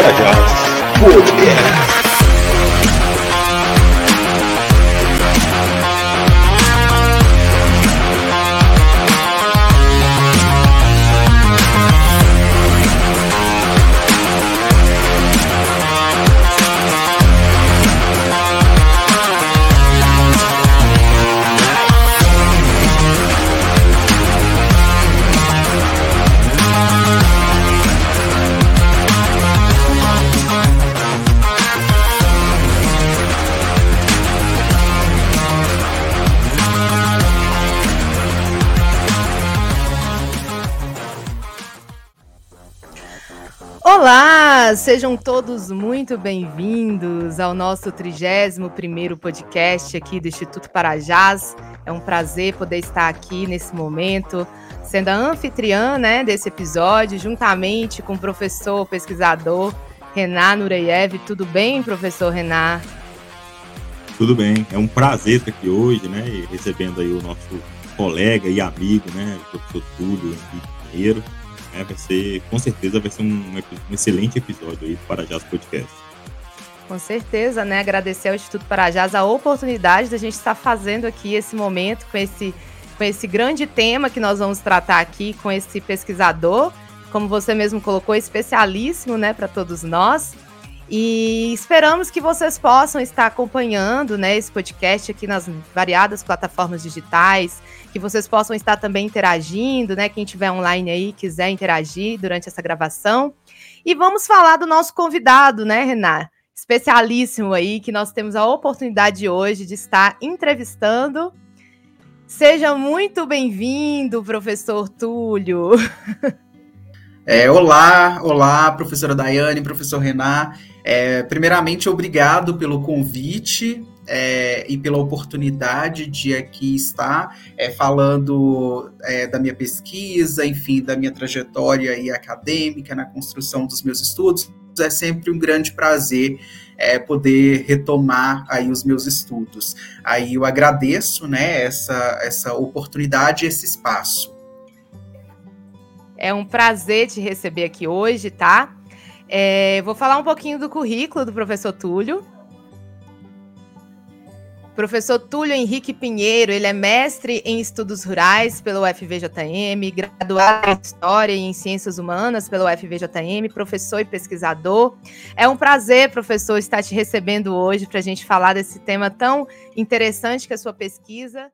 Marajás Podcast. Sejam todos muito bem-vindos ao nosso 31º podcast aqui do Instituto Parajás. É um prazer poder estar aqui nesse momento, sendo a anfitriã né, desse episódio, juntamente com o professor pesquisador Renan Nureyev. Tudo bem, professor Renan? Tudo bem, é um prazer estar aqui hoje, né, recebendo aí o nosso colega e amigo, né, o professor Túlio Henrique Pinheiro é, vai ser, com certeza, vai ser um, um excelente episódio aí do Parajás Podcast. Com certeza, né? Agradecer ao Instituto Parajás a oportunidade da gente estar fazendo aqui esse momento com esse, com esse grande tema que nós vamos tratar aqui com esse pesquisador, como você mesmo colocou, especialíssimo, né, para todos nós. E esperamos que vocês possam estar acompanhando né, esse podcast aqui nas variadas plataformas digitais, que vocês possam estar também interagindo, né? Quem estiver online aí quiser interagir durante essa gravação. E vamos falar do nosso convidado, né, Renan? Especialíssimo aí, que nós temos a oportunidade hoje de estar entrevistando. Seja muito bem-vindo, professor Túlio. É, olá, olá, professora Daiane, professor Renan. É, primeiramente, obrigado pelo convite é, e pela oportunidade de aqui estar é, falando é, da minha pesquisa, enfim, da minha trajetória e acadêmica na construção dos meus estudos. É sempre um grande prazer é, poder retomar aí os meus estudos. Aí eu agradeço, né, essa, essa oportunidade, esse espaço. É um prazer te receber aqui hoje, tá? É, vou falar um pouquinho do currículo do professor Túlio. Professor Túlio Henrique Pinheiro, ele é mestre em estudos rurais pelo UFVJM, graduado em História e em Ciências Humanas pelo UFVJM, professor e pesquisador. É um prazer, professor, estar te recebendo hoje para a gente falar desse tema tão interessante que é a sua pesquisa.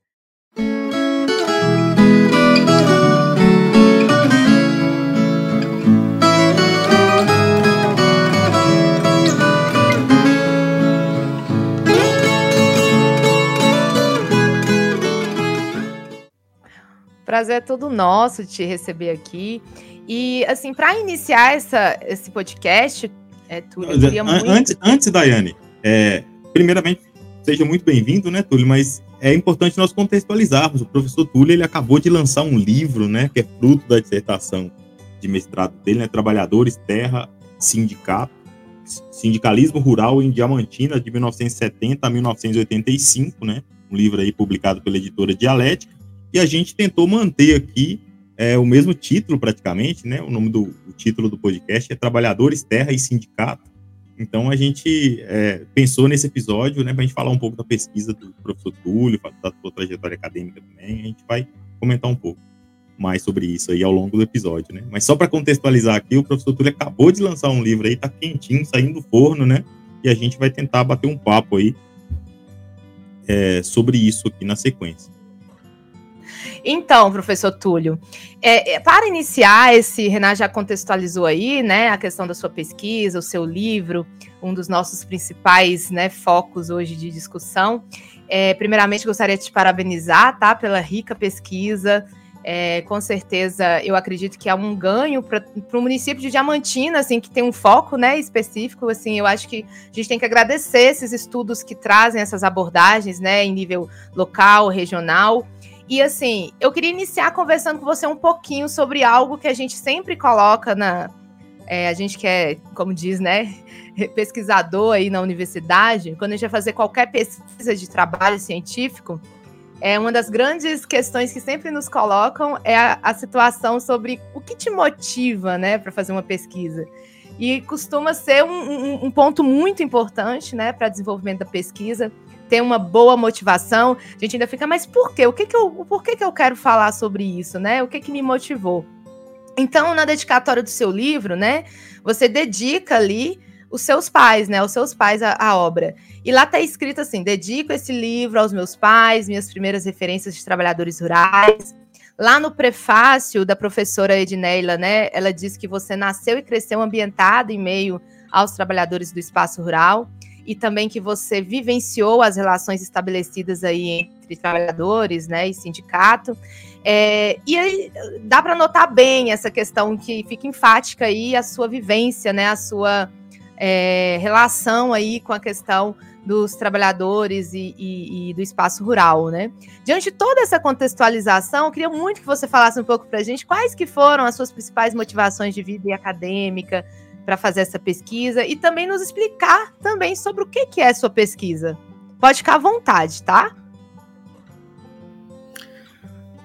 Prazer é todo nosso te receber aqui. E, assim, para iniciar essa, esse podcast, é, Túlio, eu queria muito... Antes, antes Daiane, é, primeiramente, seja muito bem-vindo, né, Túlio? Mas é importante nós contextualizarmos. O professor Túlio, ele acabou de lançar um livro, né, que é fruto da dissertação de mestrado dele, né, Trabalhadores, Terra, Sindicato, Sindicalismo Rural em Diamantina, de 1970 a 1985, né? Um livro aí publicado pela editora Dialética e a gente tentou manter aqui é, o mesmo título praticamente, né? O nome do o título do podcast é Trabalhadores, Terra e Sindicato. Então a gente é, pensou nesse episódio, né, para a gente falar um pouco da pesquisa do professor Túlio, da sua trajetória acadêmica também. A gente vai comentar um pouco mais sobre isso aí ao longo do episódio, né? Mas só para contextualizar aqui, o professor Túlio acabou de lançar um livro aí, tá quentinho, saindo do forno, né? E a gente vai tentar bater um papo aí é, sobre isso aqui na sequência. Então, professor Túlio, é, é, para iniciar esse, Renan já contextualizou aí, né, a questão da sua pesquisa, o seu livro, um dos nossos principais, né, focos hoje de discussão. É, primeiramente, gostaria de te parabenizar, tá, pela rica pesquisa. É, com certeza, eu acredito que é um ganho para o município de Diamantina, assim, que tem um foco, né, específico. Assim, eu acho que a gente tem que agradecer esses estudos que trazem essas abordagens, né, em nível local, regional. E assim, eu queria iniciar conversando com você um pouquinho sobre algo que a gente sempre coloca na. É, a gente que é, como diz, né, pesquisador aí na universidade, quando a gente vai fazer qualquer pesquisa de trabalho científico, é uma das grandes questões que sempre nos colocam é a, a situação sobre o que te motiva, né, para fazer uma pesquisa. e costuma ser um, um, um ponto muito importante né, para desenvolvimento da pesquisa. Ter uma boa motivação. A gente ainda fica, mas por quê? O que, que, eu, por que, que eu quero falar sobre isso? Né? O que, que me motivou? Então, na dedicatória do seu livro, né, você dedica ali os seus pais, né, os seus pais a, obra. E lá está escrito assim: dedico esse livro aos meus pais, minhas primeiras referências de trabalhadores rurais. Lá no prefácio da professora Edneila, né, ela diz que você nasceu e cresceu ambientado em meio aos trabalhadores do espaço rural e também que você vivenciou as relações estabelecidas aí entre trabalhadores, né, e sindicato. É, e aí dá para notar bem essa questão que fica enfática aí a sua vivência, né, a sua é, relação aí com a questão dos trabalhadores e, e, e, do espaço rural, né? Diante de toda essa contextualização, eu queria muito que você falasse um pouco para a gente quais que foram as suas principais motivações de vida e acadêmica para fazer essa pesquisa e também nos explicar também sobre o que, que é sua pesquisa. Pode ficar à vontade, tá?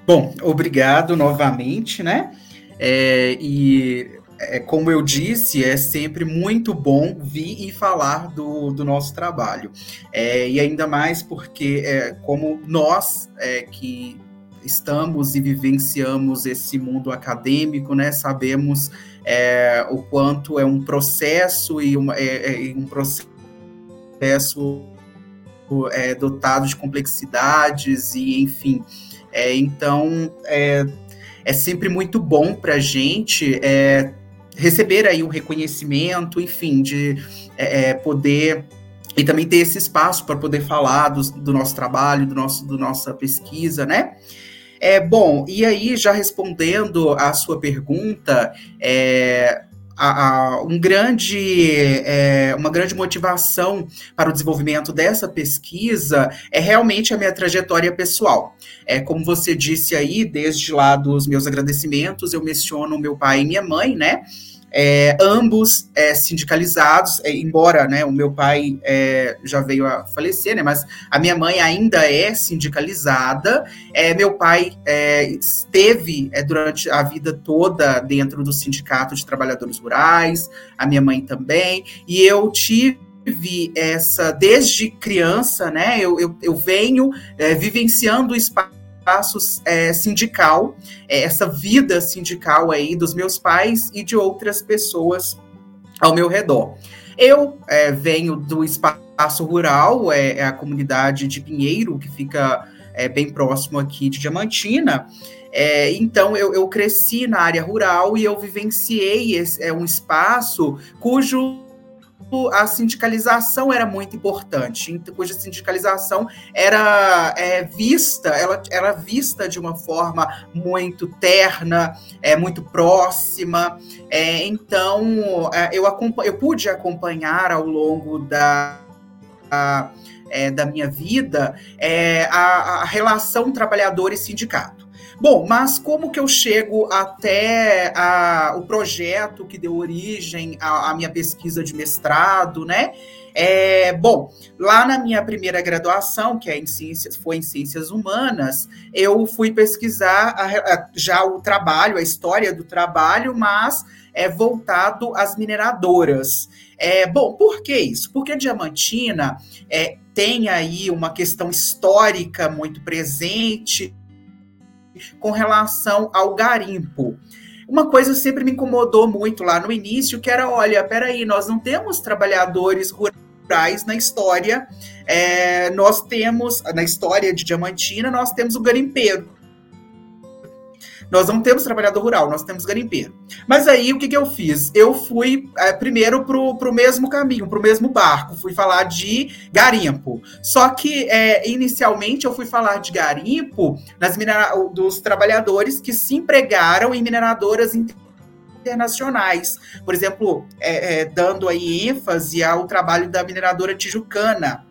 Bom, obrigado novamente, né? É, e é, como eu disse, é sempre muito bom vir e falar do, do nosso trabalho. É, e ainda mais porque, é, como nós é, que estamos e vivenciamos esse mundo acadêmico, né, sabemos é, o quanto é um processo e uma, é, um processo dotado de complexidades e, enfim, é, então, é, é sempre muito bom para a gente é, receber aí um reconhecimento, enfim, de é, é, poder e também ter esse espaço para poder falar do, do, nosso trabalho, do nosso, do nossa pesquisa, né? É bom. E aí já respondendo à sua pergunta, é, a, a, um grande, é, uma grande motivação para o desenvolvimento dessa pesquisa é realmente a minha trajetória pessoal. É, como você disse aí, desde lá dos meus agradecimentos, eu menciono meu pai e minha mãe, né? É, ambos é, sindicalizados, é, embora né, o meu pai é, já veio a falecer, né, mas a minha mãe ainda é sindicalizada. É, meu pai é, esteve durante a vida toda dentro do Sindicato de Trabalhadores Rurais, a minha mãe também, e eu tive essa desde criança, né? Eu, eu, eu venho vivenciando o espaço espaço é, sindical, é, essa vida sindical aí dos meus pais e de outras pessoas ao meu redor. Eu é, venho do espaço rural, é, é, a comunidade de Pinheiro, que fica é, bem próximo aqui de Diamantina. É, então eu, eu, cresci na área rural e eu vivenciei esse, é, um espaço cujo a sindicalização era muito importante, cuja sindicalização era é, vista, ela era vista de uma forma muito terna, é, muito próxima. É, então, é, eu, eu pude acompanhar ao longo da. A, é, da minha vida, é, a, a relação trabalhador e sindicato. Bom, mas como que eu chego até a, o projeto que deu origem à, à minha pesquisa de mestrado, né? É, bom, lá na minha primeira graduação, que é em ciências, foi em ciências humanas, eu fui pesquisar a, a, já o trabalho, a história do trabalho, mas é voltado às mineradoras. É, bom, por que isso? Porque a Diamantina é, tem aí uma questão histórica muito presente, com relação ao garimpo. Uma coisa sempre me incomodou muito lá no início, que era, olha, peraí, nós não temos trabalhadores rurais na história, é, nós temos, na história de Diamantina, nós temos o garimpeiro. Nós não temos trabalhador rural, nós temos garimpeiro. Mas aí o que, que eu fiz? Eu fui é, primeiro para o mesmo caminho, para o mesmo barco, fui falar de garimpo. Só que é, inicialmente eu fui falar de garimpo nas minera dos trabalhadores que se empregaram em mineradoras internacionais. Por exemplo, é, é, dando aí ênfase ao trabalho da mineradora tijucana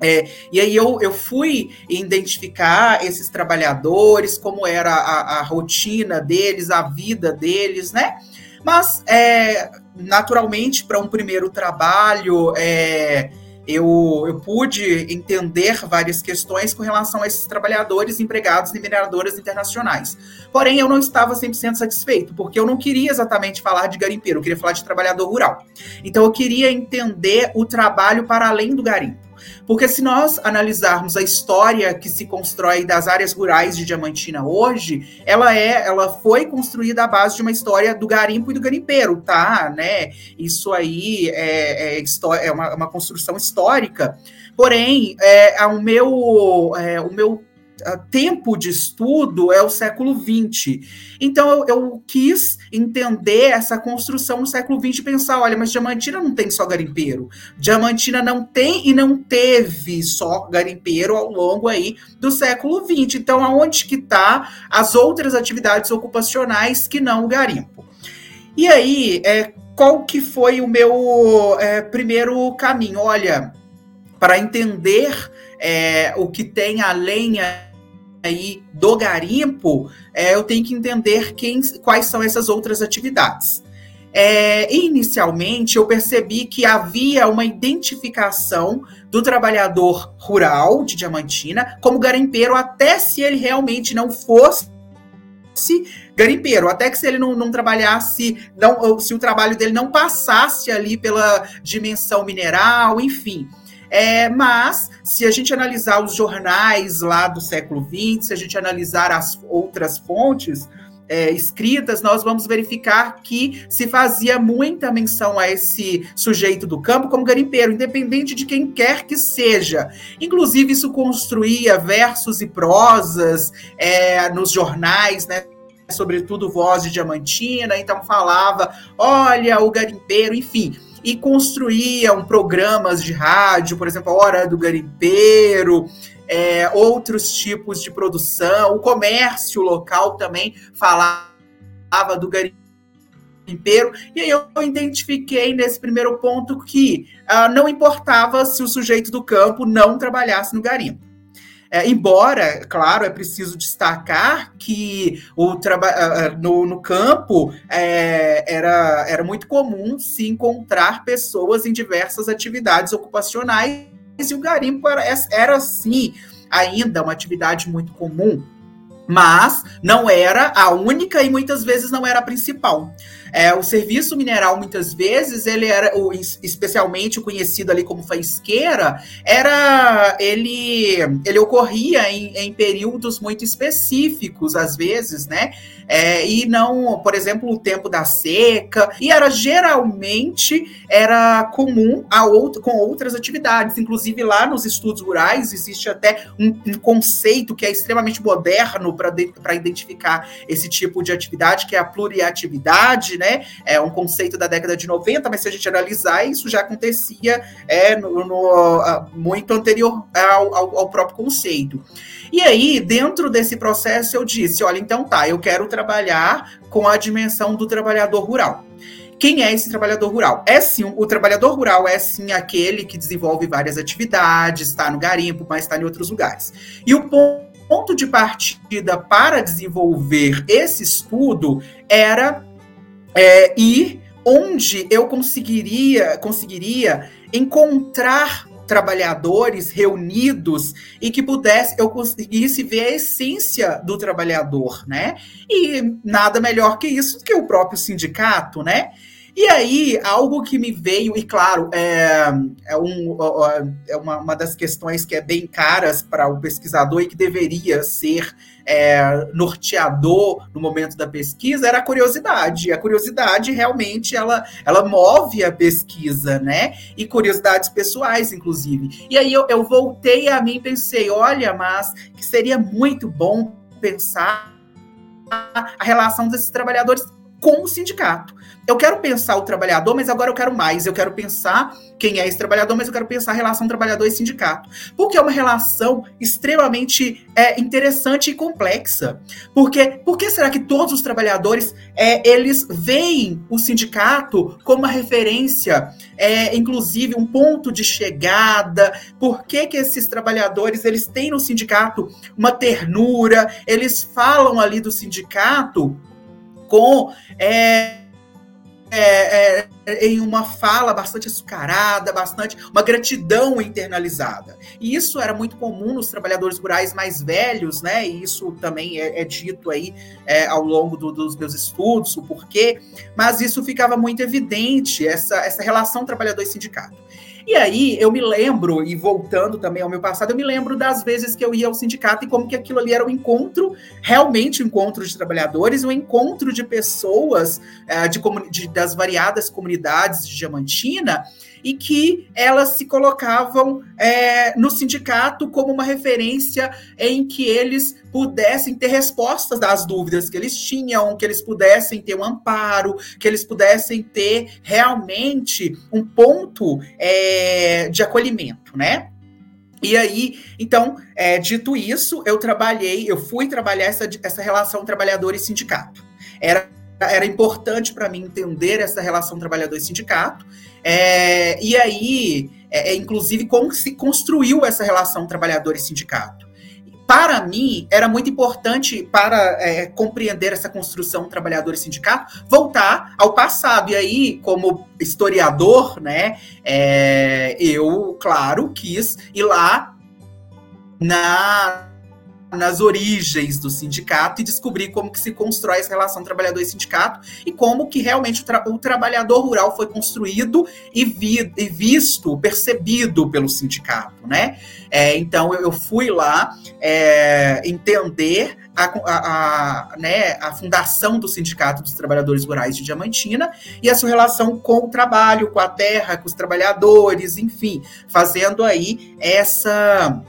é, e aí eu, eu fui identificar esses trabalhadores, como era a, a rotina deles, a vida deles, né? Mas, é, naturalmente, para um primeiro trabalho, é, eu, eu pude entender várias questões com relação a esses trabalhadores empregados em mineradoras internacionais. Porém, eu não estava 100% satisfeito, porque eu não queria exatamente falar de garimpeiro, eu queria falar de trabalhador rural. Então, eu queria entender o trabalho para além do garimpo. Porque se nós analisarmos a história que se constrói das áreas rurais de Diamantina hoje, ela é, ela foi construída à base de uma história do garimpo e do garimpeiro, tá? Né? Isso aí é, é, é uma, uma, construção histórica. Porém, é, o meu, é, o meu tempo de estudo é o século XX. Então eu, eu, quis entender essa construção no século XX e pensar, olha, mas Diamantina não tem só garimpeiro. Diamantina não tem e não teve só garimpeiro ao longo aí do século XX. Então aonde que está as outras atividades ocupacionais que não o garimpo? E aí, é, qual que foi o meu é, primeiro caminho? Olha, para entender é, o que tem além aí do garimpo, é, eu tenho que entender quem, quais são essas outras atividades. É, inicialmente, eu percebi que havia uma identificação do trabalhador rural de Diamantina como garimpeiro, até se ele realmente não fosse garimpeiro, até que se ele não, não trabalhasse, não, se o trabalho dele não passasse ali pela dimensão mineral, enfim. É, mas, se a gente analisar os jornais lá do século XX, se a gente analisar as outras fontes é, escritas, nós vamos verificar que se fazia muita menção a esse sujeito do campo como garimpeiro, independente de quem quer que seja. Inclusive, isso construía versos e prosas é, nos jornais, né? sobretudo Voz de Diamantina, então falava, olha, o garimpeiro, enfim e construíam programas de rádio, por exemplo, a Hora do Garimpeiro, é, outros tipos de produção, o comércio local também falava do garimpeiro, e aí eu identifiquei nesse primeiro ponto que uh, não importava se o sujeito do campo não trabalhasse no garimpo. É, embora, claro, é preciso destacar que o no, no campo é, era, era muito comum se encontrar pessoas em diversas atividades ocupacionais e o garimpo era, era sim, ainda uma atividade muito comum mas não era a única e muitas vezes não era a principal. É, o serviço mineral, muitas vezes, ele era, o, especialmente conhecido ali como faisqueira, era ele, ele ocorria em, em períodos muito específicos, às vezes, né? É, e não, por exemplo, o tempo da seca, e era geralmente era comum a outro, com outras atividades. Inclusive, lá nos estudos rurais existe até um, um conceito que é extremamente moderno para identificar esse tipo de atividade, que é a pluriatividade, né? É um conceito da década de 90, mas se a gente analisar, isso já acontecia é, no, no muito anterior ao, ao, ao próprio conceito. E aí, dentro desse processo, eu disse: olha, então tá, eu quero trabalhar com a dimensão do trabalhador rural. Quem é esse trabalhador rural? É sim, o trabalhador rural é sim aquele que desenvolve várias atividades, está no garimpo, mas está em outros lugares. E o ponto de partida para desenvolver esse estudo era é, ir onde eu conseguiria, conseguiria encontrar trabalhadores reunidos e que pudesse eu conseguisse ver a essência do trabalhador, né? E nada melhor que isso que o próprio sindicato, né? E aí, algo que me veio, e claro, é, é, um, é uma, uma das questões que é bem caras para o pesquisador e que deveria ser é, norteador no momento da pesquisa era a curiosidade. A curiosidade realmente ela, ela move a pesquisa, né? E curiosidades pessoais, inclusive. E aí eu, eu voltei a mim e pensei, olha, mas que seria muito bom pensar a relação desses trabalhadores com o sindicato. Eu quero pensar o trabalhador, mas agora eu quero mais. Eu quero pensar quem é esse trabalhador, mas eu quero pensar a relação trabalhador e sindicato. Porque é uma relação extremamente é, interessante e complexa. Porque por que será que todos os trabalhadores é, eles veem o sindicato como uma referência, é, inclusive um ponto de chegada? Por que, que esses trabalhadores eles têm no sindicato uma ternura? Eles falam ali do sindicato com é, é, é, em uma fala bastante açucarada, bastante uma gratidão internalizada. E isso era muito comum nos trabalhadores rurais mais velhos, né? E isso também é, é dito aí é, ao longo do, dos meus estudos, o porquê. Mas isso ficava muito evidente essa, essa relação trabalhador sindicato. E aí eu me lembro, e voltando também ao meu passado, eu me lembro das vezes que eu ia ao sindicato e como que aquilo ali era um encontro, realmente um encontro de trabalhadores, um encontro de pessoas uh, de, de, das variadas comunidades de Diamantina, e que elas se colocavam é, no sindicato como uma referência em que eles pudessem ter respostas das dúvidas que eles tinham, que eles pudessem ter um amparo, que eles pudessem ter realmente um ponto é, de acolhimento, né? E aí, então, é, dito isso, eu trabalhei, eu fui trabalhar essa, essa relação trabalhador e sindicato. Era, era importante para mim entender essa relação trabalhador e sindicato, é, e aí, é, é, inclusive, como se construiu essa relação trabalhador e sindicato. Para mim, era muito importante, para é, compreender essa construção trabalhador e sindicato, voltar ao passado. E aí, como historiador, né, é, eu, claro, quis ir lá na nas origens do sindicato e descobrir como que se constrói essa relação trabalhador e sindicato e como que realmente o, tra o trabalhador rural foi construído e, vi e, visto, percebido pelo sindicato, né? É, então eu fui lá é, entender a, a, a, né, a fundação do Sindicato dos Trabalhadores Rurais de Diamantina e a sua relação com o trabalho, com a terra, com os trabalhadores, enfim, fazendo aí essa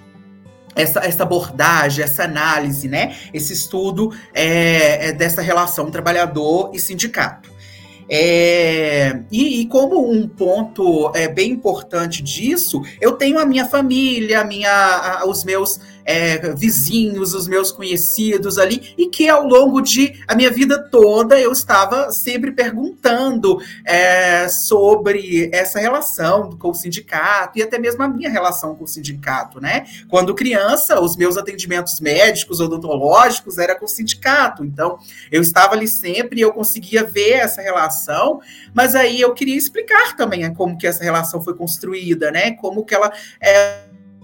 essa, essa abordagem, essa análise, né? Esse estudo é, é dessa relação trabalhador e sindicato. É, e, e, como um ponto é, bem importante disso, eu tenho a minha família, a minha, a, os meus é, vizinhos, os meus conhecidos ali, e que ao longo de a minha vida toda eu estava sempre perguntando é, sobre essa relação com o sindicato e até mesmo a minha relação com o sindicato, né? Quando criança, os meus atendimentos médicos, odontológicos, era com o sindicato, então eu estava ali sempre e eu conseguia ver essa relação, mas aí eu queria explicar também como que essa relação foi construída, né? Como que ela,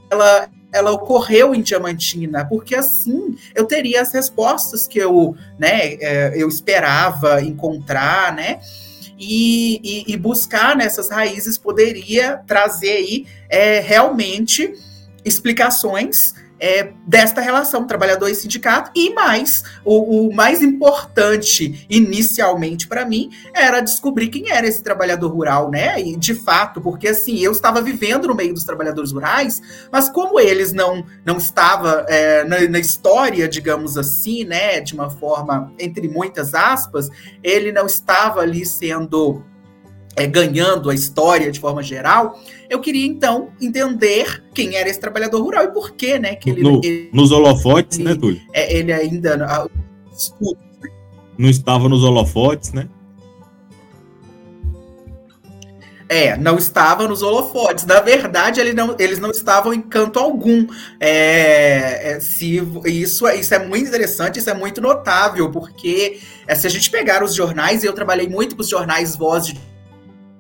ela ela ocorreu em Diamantina, porque assim eu teria as respostas que eu, né, é, eu esperava encontrar, né? E, e, e, buscar nessas raízes poderia trazer aí é, realmente explicações é, desta relação trabalhador e sindicato, e mais, o, o mais importante inicialmente para mim era descobrir quem era esse trabalhador rural, né? E de fato, porque assim, eu estava vivendo no meio dos trabalhadores rurais, mas como eles não, não estavam é, na, na, história, digamos assim, né, de uma forma, entre muitas aspas, ele não estava ali sendo é, ganhando a história de forma geral, eu queria então entender quem era esse trabalhador rural e por que, né? Que ele, no, ele nos holofotes, ele, né, Túlio? É, ele ainda. Ah, não estava nos holofotes, né? É, não estava nos holofotes. Na verdade, ele não, eles não estavam em canto algum. É, é, se, isso, isso é muito interessante, isso é muito notável, porque é, se a gente pegar os jornais, e eu trabalhei muito com os jornais Voz de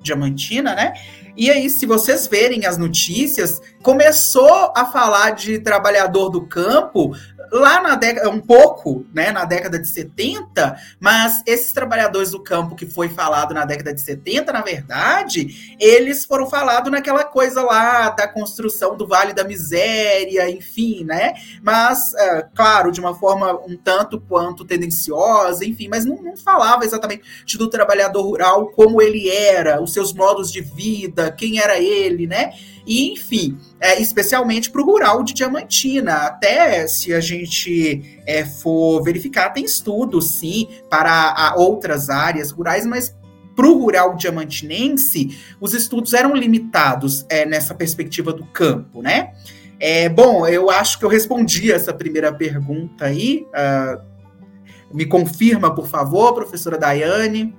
Diamantina, né? E aí, se vocês verem as notícias, começou a falar de trabalhador do campo lá na década, um pouco, né, na década de 70, mas esses trabalhadores do campo que foi falado na década de 70, na verdade, eles foram falados naquela coisa lá da construção do Vale da Miséria, enfim, né? Mas, é, claro, de uma forma um tanto quanto tendenciosa, enfim, mas não, não falava exatamente do trabalhador rural como ele era, os seus modos de vida, quem era ele, né? E, enfim, é, especialmente para o rural de Diamantina. Até se a gente é, for verificar, tem estudos, sim, para outras áreas rurais, mas para o rural diamantinense, os estudos eram limitados é, nessa perspectiva do campo, né? É, bom, eu acho que eu respondi essa primeira pergunta aí. Uh, me confirma, por favor, professora Daiane.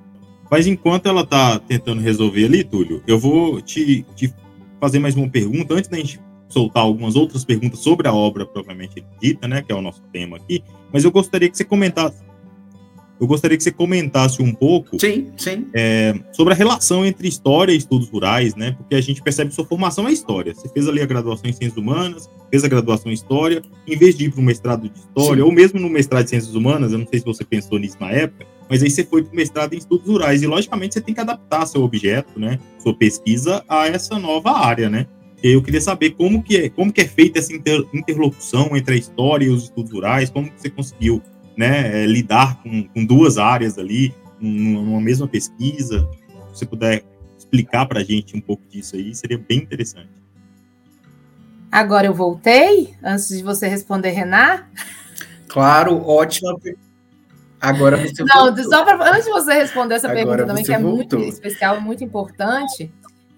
Mas enquanto ela está tentando resolver ali, Túlio, eu vou te, te fazer mais uma pergunta antes da gente soltar algumas outras perguntas sobre a obra propriamente dita, né, que é o nosso tema aqui, mas eu gostaria que você comentasse eu gostaria que você comentasse um pouco sim, sim. É, sobre a relação entre história e estudos rurais, né? Porque a gente percebe que sua formação é história. Você fez ali a graduação em ciências humanas, fez a graduação em história, em vez de ir para o mestrado de história, sim. ou mesmo no mestrado de ciências humanas, eu não sei se você pensou nisso na época, mas aí você foi para o mestrado em estudos rurais, e logicamente você tem que adaptar seu objeto, né? Sua pesquisa a essa nova área, né? E eu queria saber como que é, como que é feita essa inter, interlocução entre a história e os estudos rurais, como que você conseguiu né, é, lidar com, com, duas áreas ali, numa mesma pesquisa. Se você puder explicar para a gente um pouco disso aí, seria bem interessante. Agora eu voltei, antes de você responder, Renan. Claro, ótima Agora você Não, voltou. só pra, antes de você responder essa Agora pergunta também, que é voltou. muito especial, muito importante,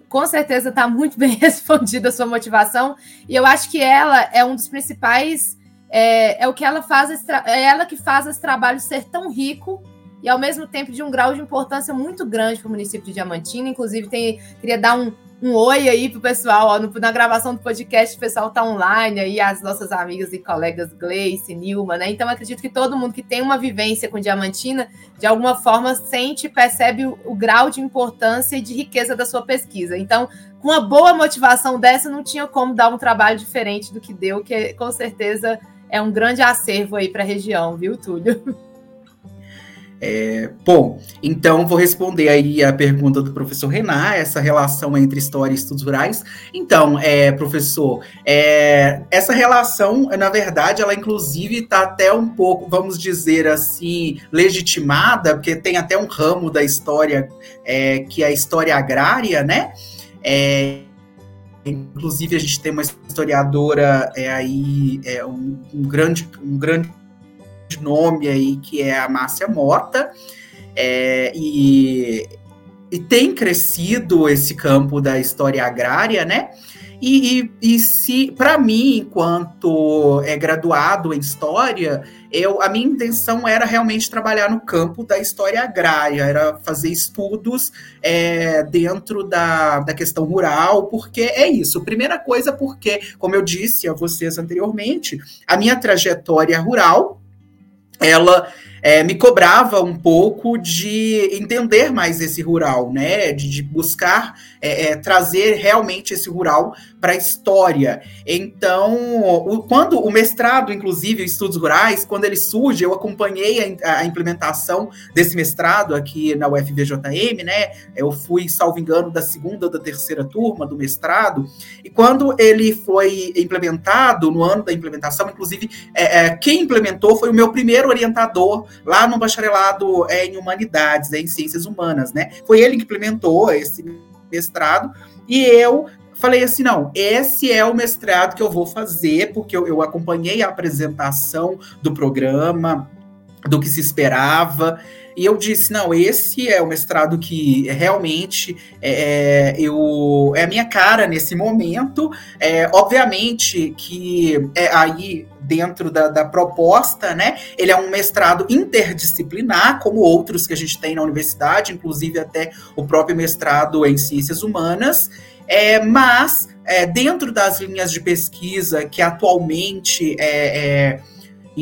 com certeza está muito bem respondida a sua motivação, e eu acho que ela é um dos principais é, é o que ela faz, é ela que faz esse trabalho ser tão rico e ao mesmo tempo de um grau de importância muito grande para o município de Diamantina. Inclusive, tem, queria dar um, um oi aí pro pessoal, ó, no, na gravação do podcast, o pessoal tá online aí, as nossas amigas e colegas Gleice, Nilma, né? Então, acredito que todo mundo que tem uma vivência com Diamantina, de alguma forma, sente e percebe o, o, grau de importância e de riqueza da sua pesquisa. Então, com uma boa motivação dessa, não tinha como dar um trabalho diferente do que deu, que com certeza é um grande acervo aí para a região, viu, Túlio? É, bom, então vou responder aí a pergunta do professor Renan, essa relação entre história e estudos rurais. Então, é, professor, é, essa relação, na verdade, ela inclusive está até um pouco, vamos dizer assim, legitimada, porque tem até um ramo da história é, que é a história agrária, né? É, Inclusive, a gente tem uma historiadora é, aí, é, um, um, grande, um grande nome aí, que é a Márcia Mota, é, e, e tem crescido esse campo da história agrária, né? E, e, e se, para mim, enquanto é graduado em História, eu, a minha intenção era realmente trabalhar no campo da história agrária, era fazer estudos é, dentro da, da questão rural, porque é isso. Primeira coisa, porque, como eu disse a vocês anteriormente, a minha trajetória rural, ela é, me cobrava um pouco de entender mais esse rural, né? De, de buscar é, é, trazer realmente esse rural para a história. Então, o, quando o mestrado, inclusive, estudos rurais, quando ele surge, eu acompanhei a, a, implementação desse mestrado aqui na UFVJM, né? Eu fui, salvo engano, da segunda ou da terceira turma do mestrado. E quando ele foi implementado, no ano da implementação, inclusive, é, é, quem implementou foi o meu primeiro orientador lá no bacharelado é, em humanidades, é, em ciências humanas, né? Foi ele que implementou esse mestrado e eu falei assim, não, esse é o mestrado que eu vou fazer, porque eu, eu acompanhei a apresentação do programa, do que se esperava, e eu disse, não, esse é o mestrado que realmente é, é eu, é a minha cara nesse momento. É, obviamente que é aí dentro da, da, proposta, né? Ele é um mestrado interdisciplinar, como outros que a gente tem na universidade, inclusive até o próprio mestrado em ciências humanas. É, mas é, dentro das linhas de pesquisa que atualmente é, é,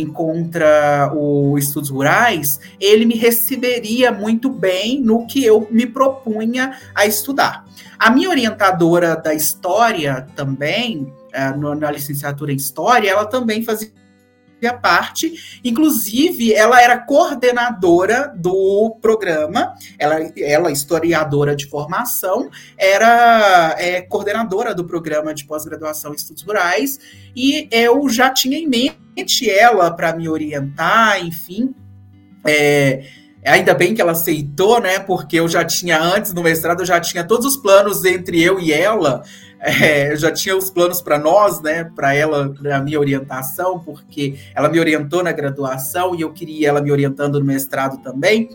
encontra o estudos rurais, ele me receberia muito bem no que eu me propunha a estudar. A minha orientadora da história também, é, na licenciatura em história, ela também fazia parte. Inclusive, ela era coordenadora do programa, ela, ela historiadora de formação, era é, coordenadora do programa de pós-graduação em estudos rurais, e eu já tinha em mente ela para me orientar, enfim. É, ainda bem que ela aceitou, né? Porque eu já tinha, antes do mestrado, eu já tinha todos os planos entre eu e ela é, já tinha os planos para nós, né, para ela, a minha orientação, porque ela me orientou na graduação e eu queria ela me orientando no mestrado também.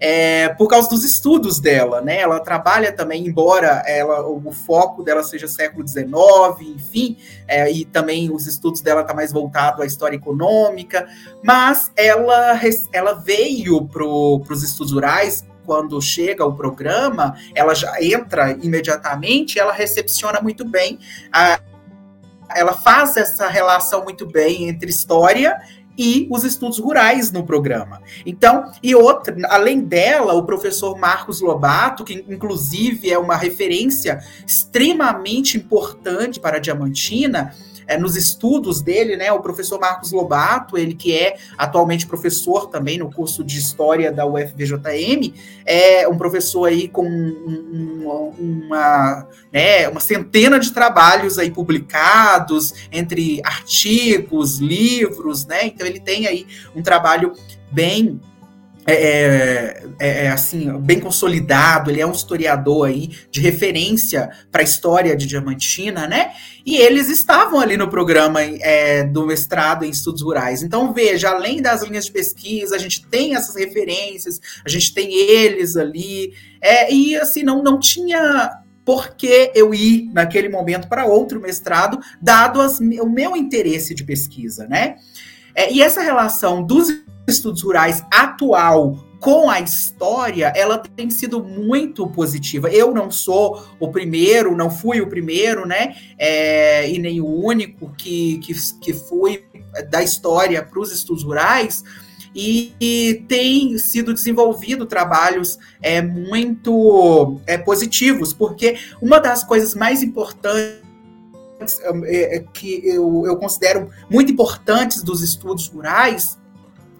É, por causa dos estudos dela, né? Ela trabalha também, embora ela, o foco dela seja século XIX, enfim, é, e também os estudos dela tá mais voltado à história econômica, mas ela, ela veio para os estudos rurais quando chega o programa, ela já entra imediatamente, ela recepciona muito bem, a, ela faz essa relação muito bem entre história e os estudos rurais no programa. Então, e outra, além dela, o professor Marcos Lobato, que inclusive é uma referência extremamente importante para a Diamantina, é, nos estudos dele, né, o professor Marcos Lobato, ele que é atualmente professor também no curso de História da UFVJM, é um professor aí com um, uma, né, uma centena de trabalhos aí publicados, entre artigos, livros, né, então ele tem aí um trabalho bem é, é, é, é, assim, bem consolidado, ele é um historiador aí de referência para a história de Diamantina, né? E eles estavam ali no programa é, do mestrado em estudos rurais. Então, veja, além das linhas de pesquisa, a gente tem essas referências, a gente tem eles ali, é, e assim, não, não tinha por que eu ir naquele momento para outro mestrado, dado as, o meu interesse de pesquisa, né? É, e essa relação dos estudos rurais atual com a história, ela tem sido muito positiva. Eu não sou o primeiro, não fui o primeiro, né? É, e nem o único que, que, que fui da história para os estudos rurais. E, e, tem sido desenvolvido trabalhos é, muito é, positivos, porque uma das coisas mais importantes é, é, que eu, eu considero muito importantes dos estudos rurais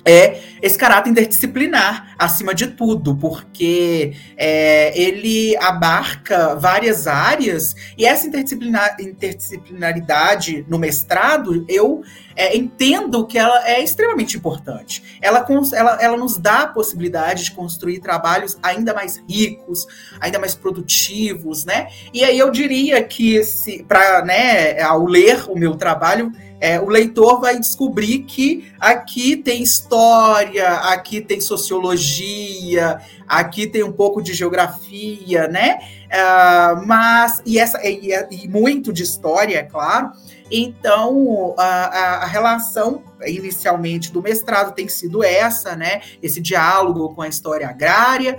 é esse caráter interdisciplinar, acima de tudo, porque é, ele abarca várias áreas e essa interdisciplinar, interdisciplinaridade no mestrado, eu é, entendo que ela é extremamente importante. Ela, ela, ela nos dá a possibilidade de construir trabalhos ainda mais ricos, ainda mais produtivos, né? E aí eu diria que, para né, ao ler o meu trabalho, é, o leitor vai descobrir que aqui tem história, aqui tem sociologia, aqui tem um pouco de geografia, né? Uh, mas e essa e, e, muito de história, é claro. Então a, a, relação inicialmente do mestrado tem sido essa, né? Esse diálogo com a história agrária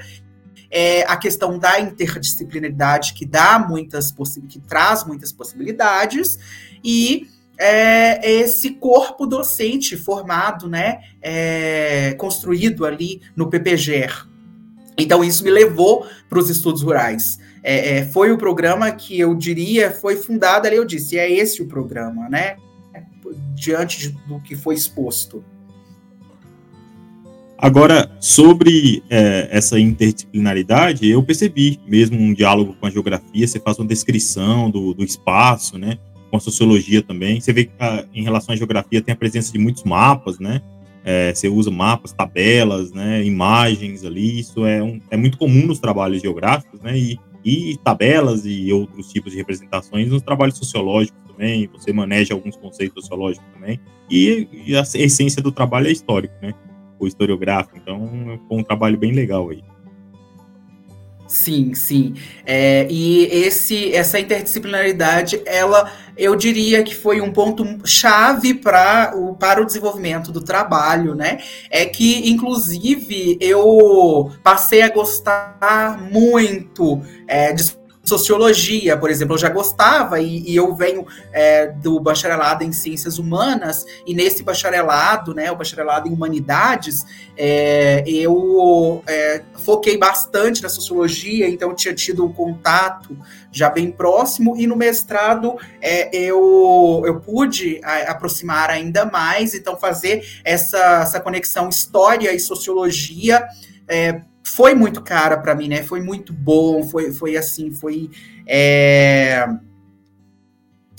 é, a questão da interdisciplinaridade que dá muitas que traz muitas possibilidades e é, esse corpo docente formado, né, é, construído ali no PPGR. Então isso me levou para os estudos rurais. É, é, foi o programa que eu diria foi fundado ali. Eu disse é esse o programa, né? Diante do que foi exposto. Agora, sobre é, essa interdisciplinaridade, eu percebi mesmo um diálogo com a geografia, você faz uma descrição do, do espaço, né? com a sociologia também. Você vê que a, ah, em relação à geografia tem a presença de muitos mapas, né? É, você usa mapas, tabelas, né? Imagens ali. Isso é, um, é muito comum nos trabalhos geográficos, né? E, e tabelas e outros tipos de representações nos trabalhos sociológicos também. Você maneja alguns conceitos sociológicos também. E, e a essência do trabalho é histórico, né? O historiográfico. Então, foi um trabalho bem legal aí. Sim, sim. É, e esse, essa interdisciplinaridade, ela, eu diria que foi um ponto chave para o, para o desenvolvimento do trabalho, né? É que, inclusive, eu passei a gostar muito é, de sociologia, por exemplo, eu já gostava e, e eu venho é, do bacharelado em ciências humanas e nesse bacharelado, né, o bacharelado em humanidades, é, eu é, foquei bastante na sociologia, então tinha tido um contato já bem próximo e no mestrado é, eu, eu pude aproximar ainda mais, então fazer essa, essa conexão história e sociologia é, foi muito cara para mim, né? Foi muito bom, foi, foi assim, foi. É,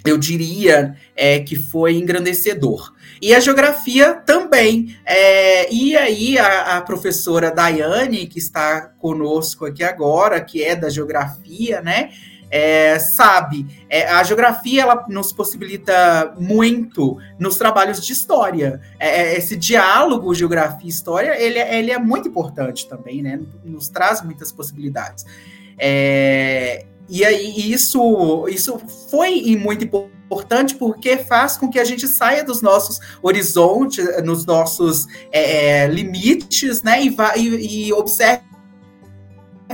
eu diria é, que foi engrandecedor. E a geografia também. É, e aí, a, a, professora Daiane, que está conosco aqui agora, que é da geografia, né? É, sabe, é, a geografia ela nos possibilita muito nos trabalhos de história. É, é esse diálogo geografia história ele, é, ele é muito importante também, né? Nos traz muitas possibilidades. É, e aí isso, isso foi muito importante porque faz com que a gente saia dos nossos horizontes, nos nossos é, limites, né? E, vá, e, e observe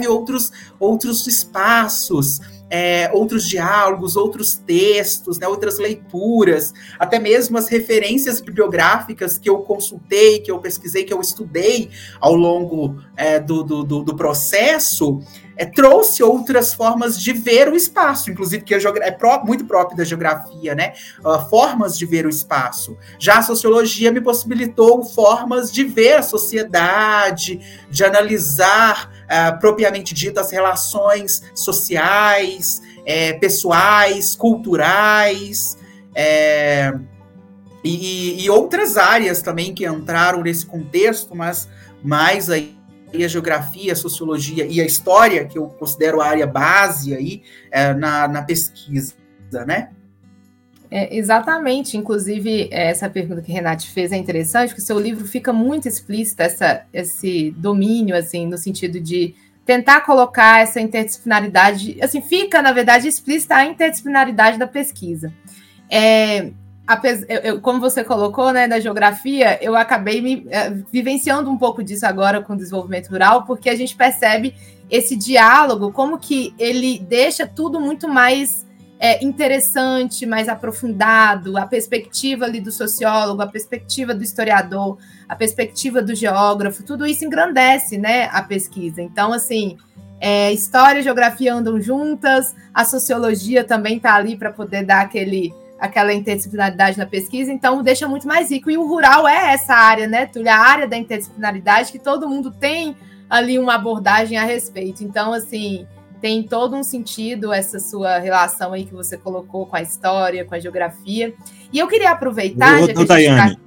outros, outros espaços é, outros diálogos, outros textos, né, outras leituras, até mesmo as referências bibliográficas que eu consultei, que eu pesquisei, que eu estudei ao longo é, do, do, do, processo, é, trouxe outras formas de ver o espaço, inclusive que é pró muito próprio da geografia, né? Uh, formas de ver o espaço. Já a sociologia me possibilitou formas de ver a sociedade, de analisar uh, propriamente dito as relações sociais, é, pessoais, culturais. É, e, e, outras áreas também que entraram nesse contexto, mas mais aí a geografia, a sociologia e a história, que eu considero a área base aí é, na, na pesquisa, né? É, exatamente, inclusive essa pergunta que Renate fez é interessante, porque o seu livro fica muito explícito essa, esse domínio, assim, no sentido de tentar colocar essa interdisciplinaridade, assim, fica, na verdade, explícita a interdisciplinaridade da pesquisa. É, como você colocou, né, da geografia, eu acabei me é, vivenciando um pouco disso agora com o desenvolvimento rural, porque a gente percebe esse diálogo, como que ele deixa tudo muito mais é, interessante, mais aprofundado, a perspectiva ali do sociólogo, a perspectiva do historiador, a perspectiva do geógrafo, tudo isso engrandece, né, a pesquisa. Então, assim, é, história e geografia andam juntas, a sociologia também está ali para poder dar aquele aquela interdisciplinaridade na pesquisa, então deixa muito mais rico. E o rural é essa área, né, Túlia? A área da interdisciplinaridade que todo mundo tem ali uma abordagem a respeito. Então, assim, tem todo um sentido essa sua relação aí que você colocou com a história, com a geografia. E eu queria aproveitar. Ô, Daiane, tá...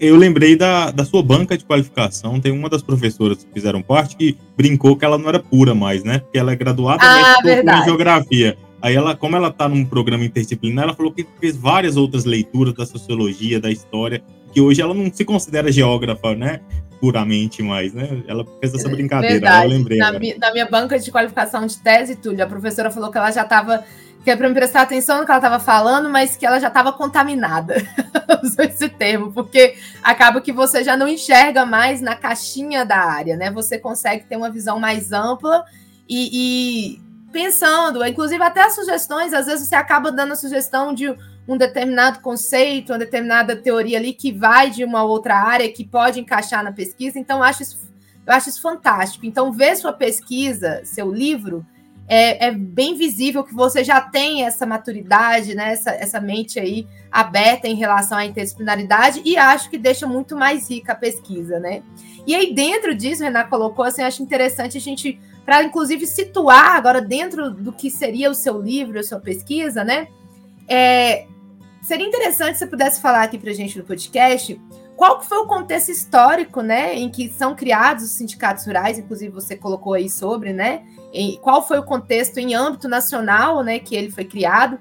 eu lembrei da, da sua banca de qualificação. Tem uma das professoras que fizeram parte que brincou que ela não era pura mais, né? Porque ela é graduada ah, em geografia. Aí ela, como ela está num programa interdisciplinar, ela falou que fez várias outras leituras da sociologia, da história, que hoje ela não se considera geógrafa, né? Puramente mais, né? Ela fez essa brincadeira, Verdade. eu lembrei. Na, mi, na, minha banca de qualificação de tese, Túlio, a professora falou que ela já estava. Que é para me prestar atenção no que ela estava falando, mas que ela já estava contaminada. Usou esse termo, porque acaba que você já não enxerga mais na caixinha da área, né? Você consegue ter uma visão mais ampla e, e pensando, inclusive até as sugestões, às vezes você acaba dando a sugestão de um determinado conceito, uma determinada teoria ali que vai de uma outra área que pode encaixar na pesquisa. Então, acho isso, eu acho isso fantástico. Então, ver sua pesquisa, seu livro, é, é, bem visível que você já tem essa maturidade, né, essa, essa mente aí aberta em relação à interdisciplinaridade e acho que deixa muito mais rica a pesquisa, né? E aí, dentro disso, Renan colocou, assim, acho interessante a gente para inclusive situar agora dentro do que seria o seu livro, a sua pesquisa, né? É, seria interessante se você pudesse falar aqui para a gente no podcast qual foi o contexto histórico, né, em que são criados os sindicatos rurais, inclusive você colocou aí sobre, né, qual foi o contexto em âmbito nacional, né, que ele foi criado,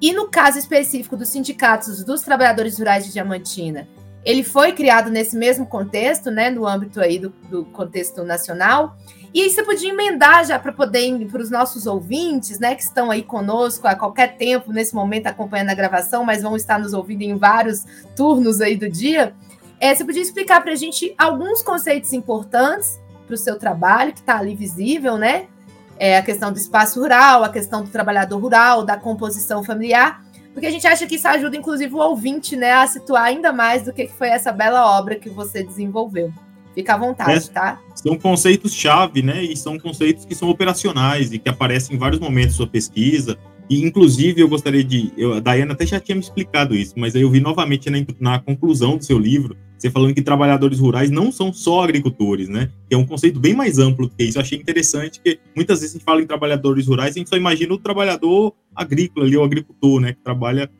e no caso específico dos sindicatos dos trabalhadores rurais de Diamantina, ele foi criado nesse mesmo contexto, né, no âmbito aí do, do contexto nacional, e aí você podia emendar já para poder para os nossos ouvintes, né, que estão aí conosco a qualquer tempo nesse momento acompanhando a gravação, mas vão estar nos ouvindo em vários turnos aí do dia. É, você podia explicar para a gente alguns conceitos importantes para o seu trabalho, que está ali visível, né? É a questão do espaço rural, a questão do trabalhador rural, da composição familiar, porque a gente acha que isso ajuda, inclusive, o ouvinte né, a situar ainda mais do que foi essa bela obra que você desenvolveu. Fica à vontade, é, tá? São conceitos-chave, né? E são conceitos que são operacionais e que aparecem em vários momentos da sua pesquisa. E, inclusive, eu gostaria de. Eu, a Dayana até já tinha me explicado isso, mas aí eu vi novamente na, na conclusão do seu livro, você falando que trabalhadores rurais não são só agricultores, né? Que é um conceito bem mais amplo que isso. Eu achei interessante, que muitas vezes a gente fala em trabalhadores rurais, a gente só imagina o trabalhador agrícola ali, o agricultor, né? Que trabalha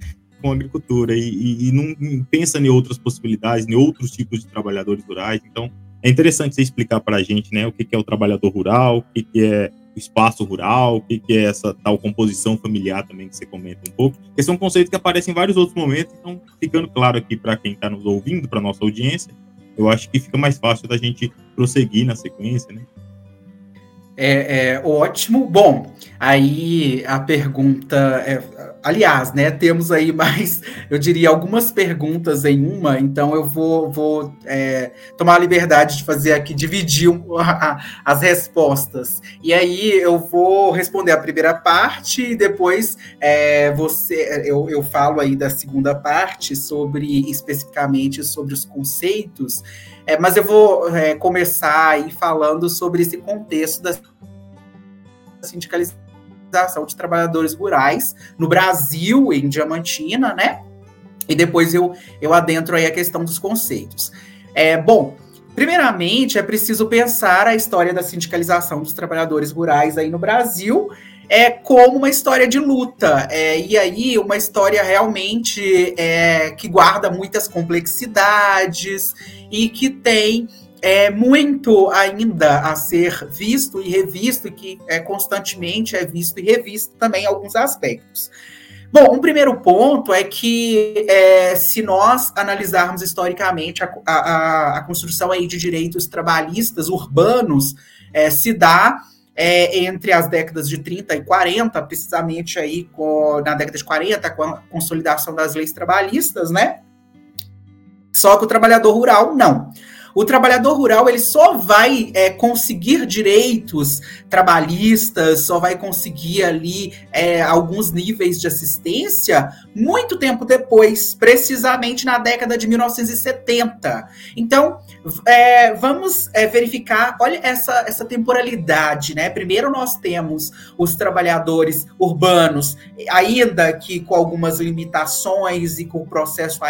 com agricultura e, e, e não pensa em outras possibilidades, em outros tipos de trabalhadores rurais. Então, é interessante você explicar para a gente, né, o que, que, é o trabalhador rural, o que, que é o espaço rural, o que, que é essa tal composição familiar também que você comenta um pouco, que são conceitos que aparecem em vários outros momentos, então ficando claro aqui para quem está nos ouvindo, para nossa audiência, eu acho que fica mais fácil da gente prosseguir na sequência, né? É, é, ótimo. Bom, aí a pergunta, é, aliás, né, temos aí mais, eu diria, algumas perguntas em uma, então eu vou, vou é, tomar a liberdade de fazer aqui, dividir a, as respostas. E aí eu vou responder a primeira parte e depois é, você, eu, eu falo aí da segunda parte sobre, especificamente, sobre os conceitos, é, mas eu vou é, começar aí falando sobre esse contexto da sindicalização de trabalhadores rurais no Brasil, em Diamantina, né? E depois eu, eu adentro aí a questão dos conceitos. É, bom, primeiramente é preciso pensar a história da sindicalização dos trabalhadores rurais aí no Brasil é como uma história de luta. É, e aí, uma história realmente é, que guarda muitas complexidades e que tem é muito ainda a ser visto e revisto, e que é, constantemente é visto e revisto também em alguns aspectos. Bom, um primeiro ponto é que é, se nós analisarmos historicamente a, a, a, construção aí de direitos trabalhistas urbanos, é, se dá é, entre as décadas de 30 e 40, precisamente aí com, na década de 40, com a consolidação das leis trabalhistas, né? Só que o trabalhador rural não. O trabalhador rural ele só vai é, conseguir direitos trabalhistas, só vai conseguir ali é, alguns níveis de assistência muito tempo depois, precisamente na década de 1970. Então, é, vamos é, verificar, olha essa, essa temporalidade, né? Primeiro nós temos os trabalhadores urbanos, ainda que com algumas limitações e com o processo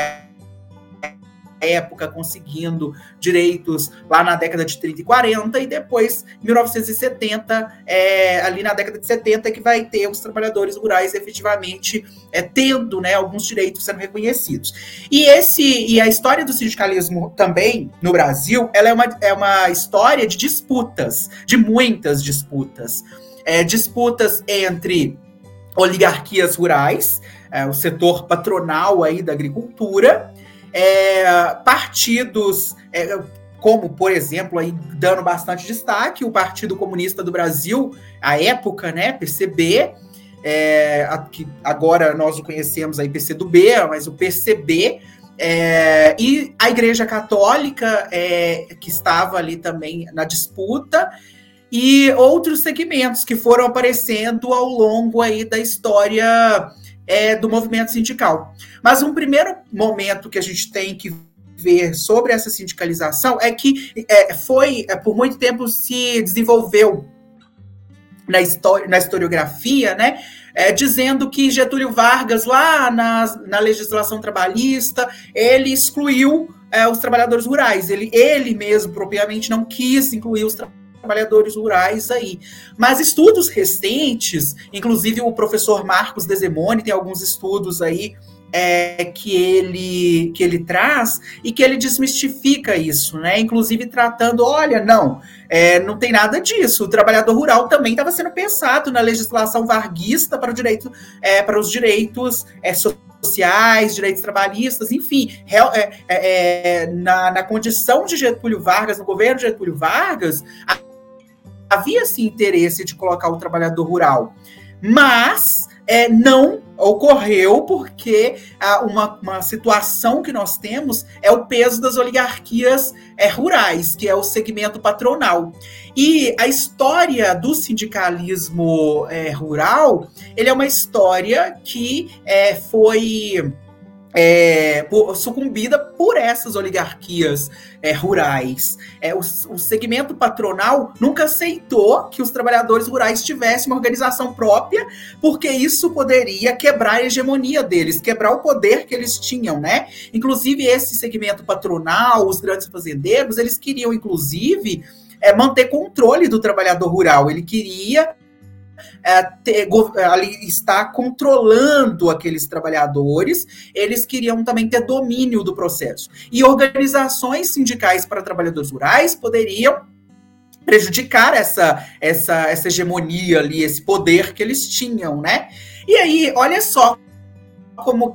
época conseguindo direitos lá na década de 30 e 40, e depois, 1970, é, ali na década de 70, que vai ter os trabalhadores rurais efetivamente é, tendo né, alguns direitos sendo reconhecidos. E esse e a história do sindicalismo também no Brasil, ela é uma, é uma história de disputas, de muitas disputas. É, disputas entre oligarquias rurais, é, o setor patronal aí da agricultura, é, partidos é, como, por exemplo, aí dando bastante destaque, o Partido Comunista do Brasil, a época, né, PCB, é, a, que agora nós o conhecemos aí PCdoB, mas o PCB, é, e a Igreja Católica, é, que estava ali também na disputa, e outros segmentos que foram aparecendo ao longo aí da história é, do movimento sindical. Mas um primeiro momento que a gente tem que ver sobre essa sindicalização é que é, foi, é, por muito tempo, se desenvolveu na, história, na historiografia, né? É, dizendo que Getúlio Vargas, lá na, na legislação trabalhista, ele excluiu é, os trabalhadores rurais. Ele, ele mesmo, propriamente, não quis incluir os trabalhadores trabalhadores rurais aí. Mas estudos recentes, inclusive o professor Marcos Desemone tem alguns estudos aí é, que, ele, que ele traz e que ele desmistifica isso, né? Inclusive tratando, olha, não, é, não tem nada disso. O trabalhador rural também estava sendo pensado na legislação varguista para, o direito, é, para os direitos é, sociais, direitos trabalhistas, enfim, é, é, na, na condição de Getúlio Vargas, no governo de Getúlio Vargas, havia esse interesse de colocar o trabalhador rural, mas é, não ocorreu porque ah, uma, uma situação que nós temos é o peso das oligarquias é, rurais, que é o segmento patronal. E a história do sindicalismo é, rural, ele é uma história que é, foi é, por, sucumbida por essas oligarquias é, rurais. É, o, o, segmento patronal nunca aceitou que os trabalhadores rurais tivessem uma organização própria, porque isso poderia quebrar a hegemonia deles, quebrar o poder que eles tinham, né? Inclusive, esse segmento patronal, os grandes fazendeiros, eles queriam, inclusive, é, manter controle do trabalhador rural. Ele queria é, ter, ali está controlando aqueles trabalhadores, eles queriam também ter domínio do processo. E organizações sindicais para trabalhadores rurais poderiam prejudicar essa, essa, essa hegemonia ali, esse poder que eles tinham, né? E aí, olha só como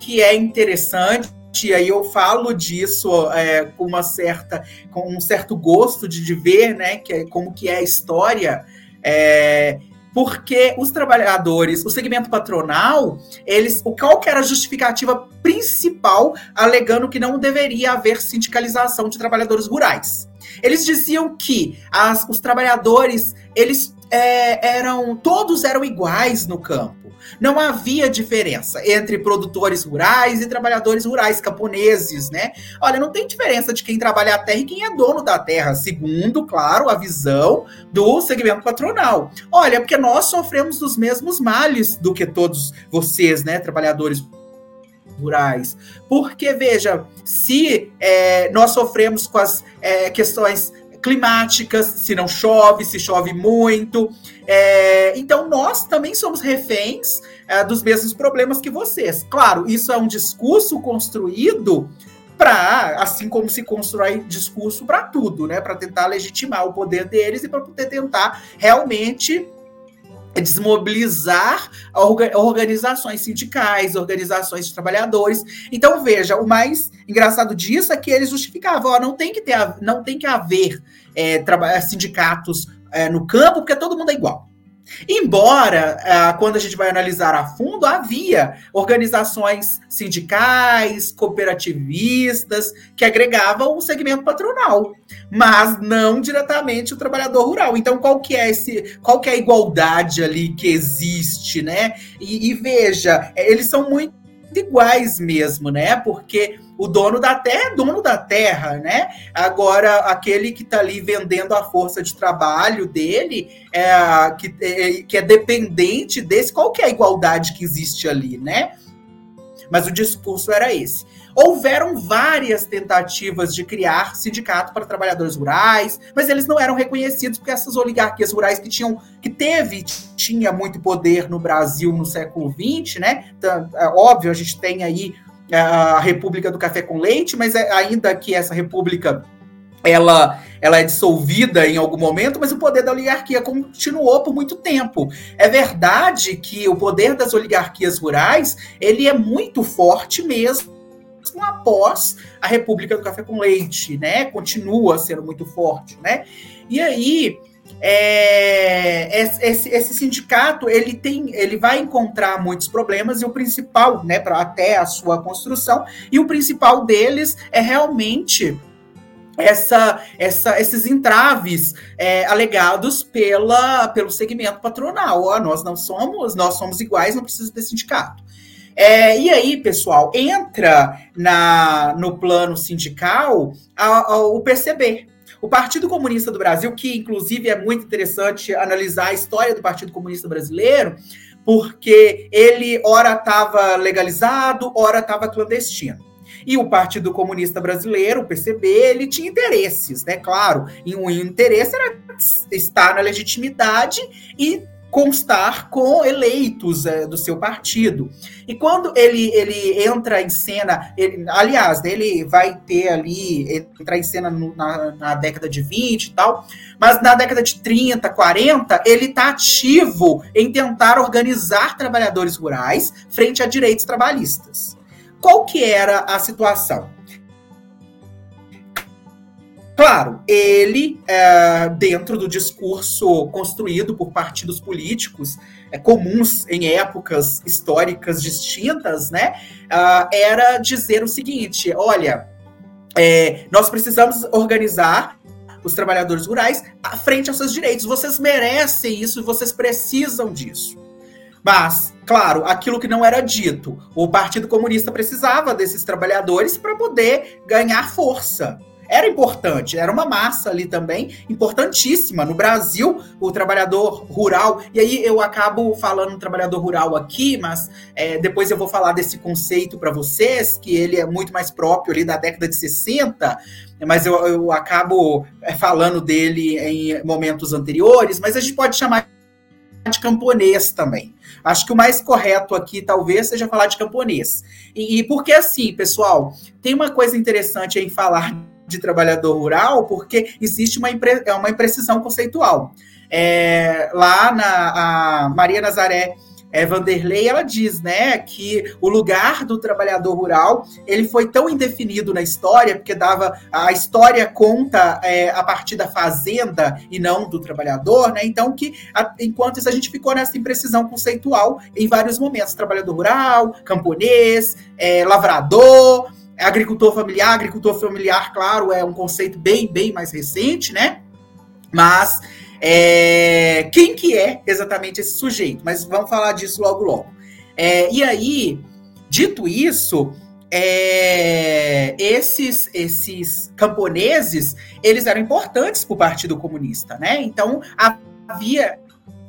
que é interessante e aí eu falo disso é, com uma certa com um certo gosto de, de ver né que é, como que é a história é, porque os trabalhadores, o segmento patronal, eles, qual era a justificativa principal alegando que não deveria haver sindicalização de trabalhadores rurais. Eles diziam que as, os trabalhadores, eles é, eram todos eram iguais no campo. Não havia diferença entre produtores rurais e trabalhadores rurais, camponeses, né? Olha, não tem diferença de quem trabalha a terra e quem é dono da terra, segundo, claro, a visão do segmento patronal. Olha, porque nós sofremos dos mesmos males do que todos vocês, né, trabalhadores rurais. Porque, veja, se é, nós sofremos com as é, questões climáticas, se não chove, se chove muito. É, então, nós também somos reféns é, dos mesmos problemas que vocês. Claro, isso é um discurso construído para, assim como se constrói discurso para tudo, né? Para tentar legitimar o poder deles e para poder tentar realmente desmobilizar organizações sindicais, organizações de trabalhadores. Então veja, o mais engraçado disso é que eles justificavam, ó, não tem que ter, não tem que haver é, sindicatos é, no campo porque todo mundo é igual. Embora, ah, quando a gente vai analisar a fundo, havia organizações sindicais, cooperativistas, que agregavam o segmento patronal, mas não diretamente o trabalhador rural. Então, qual que é esse, qual que é a igualdade ali que existe, né? E, e veja, eles são muito iguais mesmo, né? Porque o dono da terra é dono da terra, né? Agora, aquele que está ali vendendo a força de trabalho dele, é, que, é, que é dependente desse, qual que é a igualdade que existe ali, né? Mas o discurso era esse. Houveram várias tentativas de criar sindicato para trabalhadores rurais, mas eles não eram reconhecidos porque essas oligarquias rurais que tinham, que teve, tinha muito poder no Brasil no século XX, né? Então, é óbvio, a gente tem aí a República do Café com Leite, mas é, ainda que essa república ela, ela é dissolvida em algum momento, mas o poder da oligarquia continuou por muito tempo. É verdade que o poder das oligarquias rurais ele é muito forte mesmo após a República do Café com Leite, né? Continua sendo muito forte, né? E aí é, esse, esse, sindicato ele tem, ele vai encontrar muitos problemas e o principal, né, para até a sua construção e o principal deles é realmente essa, essa, esses entraves é, alegados pela, pelo segmento patronal. Ó, nós não somos, nós somos iguais, não precisa ter sindicato. É, e aí, pessoal, entra na, no plano sindical a, a, o PCB, o Partido Comunista do Brasil, que inclusive é muito interessante analisar a história do Partido Comunista Brasileiro, porque ele ora estava legalizado, ora estava clandestino. E o Partido Comunista Brasileiro, o PCB, ele tinha interesses, né? Claro, e um interesse era estar na legitimidade e constar com eleitos é, do seu partido. E quando ele, ele entra em cena, ele, aliás, ele vai ter ali, entrar em cena no, na, na, década de 20 e tal, mas na década de 30, 40, ele está ativo em tentar organizar trabalhadores rurais frente a direitos trabalhistas. Qual que era a situação? Claro, ele, é, dentro do discurso construído por partidos políticos é, comuns em épocas históricas distintas, né, uh, era dizer o seguinte: olha, é, nós precisamos organizar os trabalhadores rurais frente aos seus direitos. Vocês merecem isso vocês precisam disso. Mas, claro, aquilo que não era dito, o Partido Comunista precisava desses trabalhadores para poder ganhar força era importante, era uma massa ali também, importantíssima. No Brasil, o trabalhador rural, e aí eu acabo falando trabalhador rural aqui, mas é, depois eu vou falar desse conceito para vocês, que ele é muito mais próprio ali da década de 60, mas eu, eu acabo é, falando dele em momentos anteriores, mas a gente pode chamar de camponês também. Acho que o mais correto aqui talvez seja falar de camponês. E, e porque assim, pessoal, tem uma coisa interessante em falar de trabalhador rural, porque existe uma, impre, é uma imprecisão conceitual. É, lá na Maria Nazaré é, Vanderlei, ela diz, né, que o lugar do trabalhador rural ele foi tão indefinido na história, porque dava a história conta é, a partir da fazenda e não do trabalhador, né? Então que a, enquanto isso a gente ficou nessa imprecisão conceitual em vários momentos, trabalhador rural, camponês, é, lavrador, agricultor familiar, agricultor familiar, claro, é um conceito bem bem mais recente, né? Mas é, quem que é exatamente esse sujeito? Mas vamos falar disso logo logo. É, e aí, dito isso, é, esses, esses camponeses, eles eram importantes para o Partido Comunista, né? Então, havia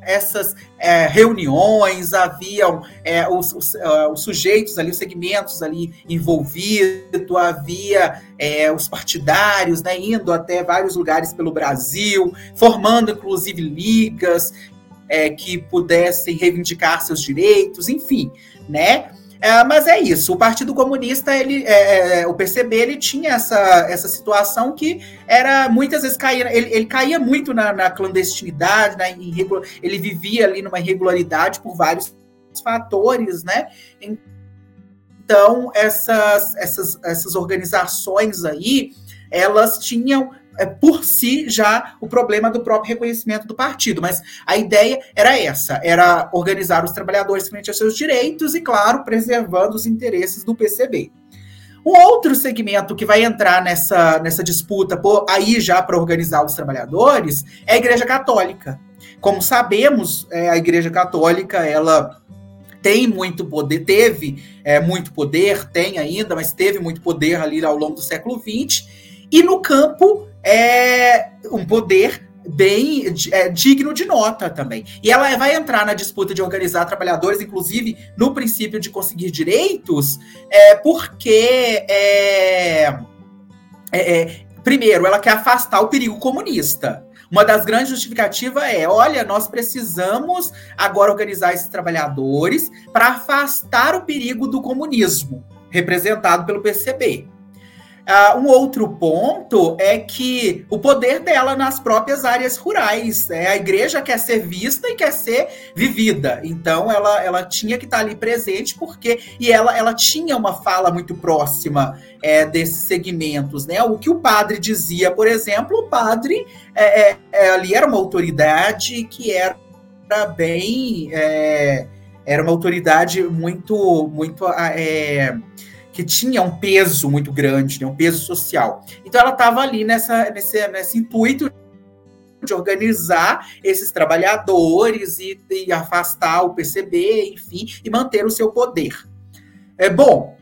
essas é, reuniões, haviam é, os, os, uh, os, sujeitos ali, os segmentos ali envolvidos, havia é, os partidários né, indo até vários lugares pelo Brasil, formando inclusive ligas é, que pudessem reivindicar seus direitos, enfim, né? É, mas é isso. O Partido Comunista, ele, é, é, é o PCB, ele tinha essa, essa situação que era muitas vezes caía, ele, ele caía muito na, na clandestinidade, na irregular, ele vivia ali numa irregularidade por vários fatores, né? Então essas, essas, essas organizações aí, elas tinham é, por si já o problema do próprio reconhecimento do partido. Mas a ideia era essa: era organizar os trabalhadores frente aos seus direitos e, claro, preservando os interesses do PCB. Um outro segmento que vai entrar nessa, nessa disputa, por, aí já para organizar os trabalhadores, é a Igreja Católica. Como sabemos, é, a Igreja Católica ela tem muito poder, teve é, muito poder, tem ainda, mas teve muito poder ali ao longo do século XX. E no campo é um poder bem é, digno de nota também. E ela vai entrar na disputa de organizar trabalhadores, inclusive no princípio de conseguir direitos, é, porque é, é, é, primeiro ela quer afastar o perigo comunista. Uma das grandes justificativas é: olha, nós precisamos agora organizar esses trabalhadores para afastar o perigo do comunismo, representado pelo PCB. Uh, um outro ponto é que o poder dela nas próprias áreas rurais. Né? A igreja quer ser vista e quer ser vivida. Então ela, ela tinha que estar ali presente, porque. E ela, ela tinha uma fala muito próxima é, desses segmentos. Né? O que o padre dizia, por exemplo, o padre é, é, é ali era uma autoridade que era bem. É, era uma autoridade muito, muito é, que tinha um peso muito grande, né, um peso social. Então ela estava ali nessa, nesse, nesse intuito de organizar esses trabalhadores e, e, afastar o PCB, enfim, e manter o seu poder. É bom.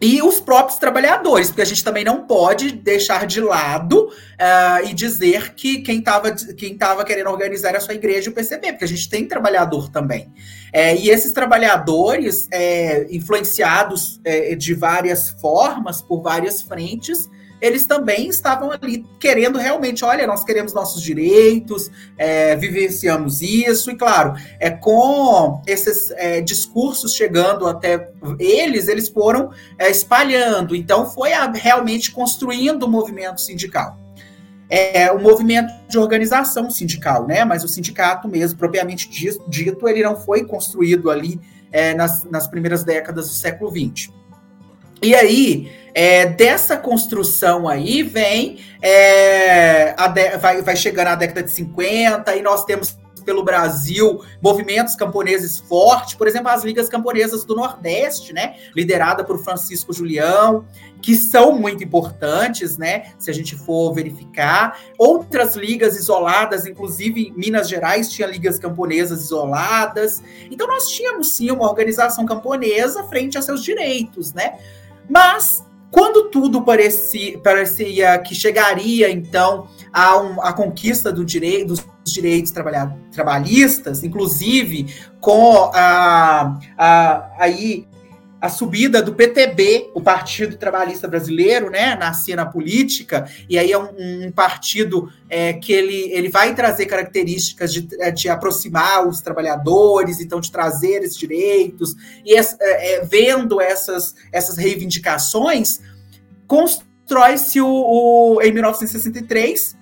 E os próprios trabalhadores, porque a gente também não pode deixar de lado uh, e dizer que quem estava quem tava querendo organizar a sua igreja o PCB, porque a gente tem trabalhador também. É, e esses trabalhadores, é, influenciados é, de várias formas, por várias frentes, eles também estavam ali querendo realmente, olha, nós queremos nossos direitos, é, vivenciamos isso, e claro, é com esses é, discursos chegando até eles, eles foram é, espalhando, então foi a, realmente construindo o movimento sindical. É o movimento de organização sindical, né? Mas o sindicato mesmo, propriamente dito, ele não foi construído ali é, nas, nas primeiras décadas do século XX. E aí, é, dessa construção aí vem, é, de, vai, vai chegando a década de 50 e nós temos pelo Brasil movimentos camponeses fortes, por exemplo, as ligas camponesas do Nordeste, né, liderada por Francisco Julião, que são muito importantes, né, se a gente for verificar. Outras ligas isoladas, inclusive Minas Gerais tinha ligas camponesas isoladas. Então nós tínhamos sim uma organização camponesa frente a seus direitos, né? Mas quando tudo parecia, parecia que chegaria, então, a, um, a conquista do direito, dos direitos trabalhistas, inclusive com a, a, aí a subida do PTB, o Partido Trabalhista Brasileiro, né, na cena política, e aí é um, um partido é, que ele, ele vai trazer características de, é, de aproximar os trabalhadores, então de trazer esses direitos, e é, é, vendo essas, essas reivindicações, constrói-se o, o, em 1963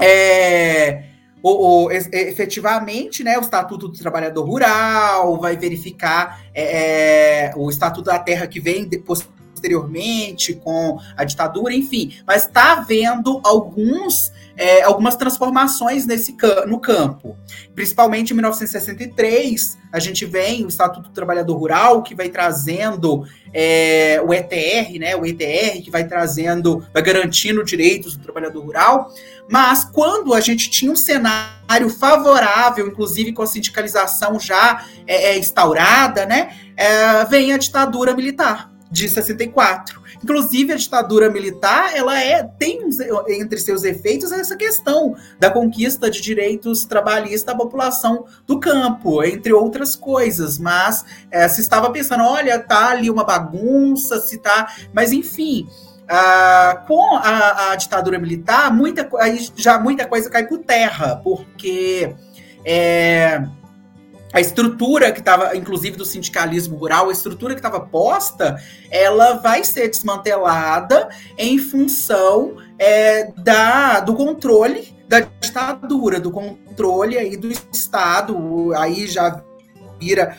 é, o, o, efetivamente, né, o Estatuto do Trabalhador Rural, vai verificar é, é, o Estatuto da Terra que vem depois posteriormente com a ditadura, enfim, mas está havendo alguns é, algumas transformações nesse no campo. Principalmente em 1963, a gente vem o Estatuto do Trabalhador Rural, que vai trazendo é, o ETR, né? O ETR, que vai trazendo, vai garantindo direitos do trabalhador rural. Mas quando a gente tinha um cenário favorável, inclusive com a sindicalização já é, é instaurada, né? É, vem a ditadura militar de 64. Inclusive, a ditadura militar, ela é tem entre seus efeitos essa questão da conquista de direitos trabalhistas à população do campo, entre outras coisas. Mas é, se estava pensando, olha, tá ali uma bagunça, se tá. Mas enfim. Ah, com a, a, ditadura militar, muita, aí já muita coisa cai por terra, porque é, a estrutura que estava, inclusive do sindicalismo rural, a estrutura que estava posta, ela vai ser desmantelada em função é, da, do controle da ditadura, do controle aí do Estado, aí já vira,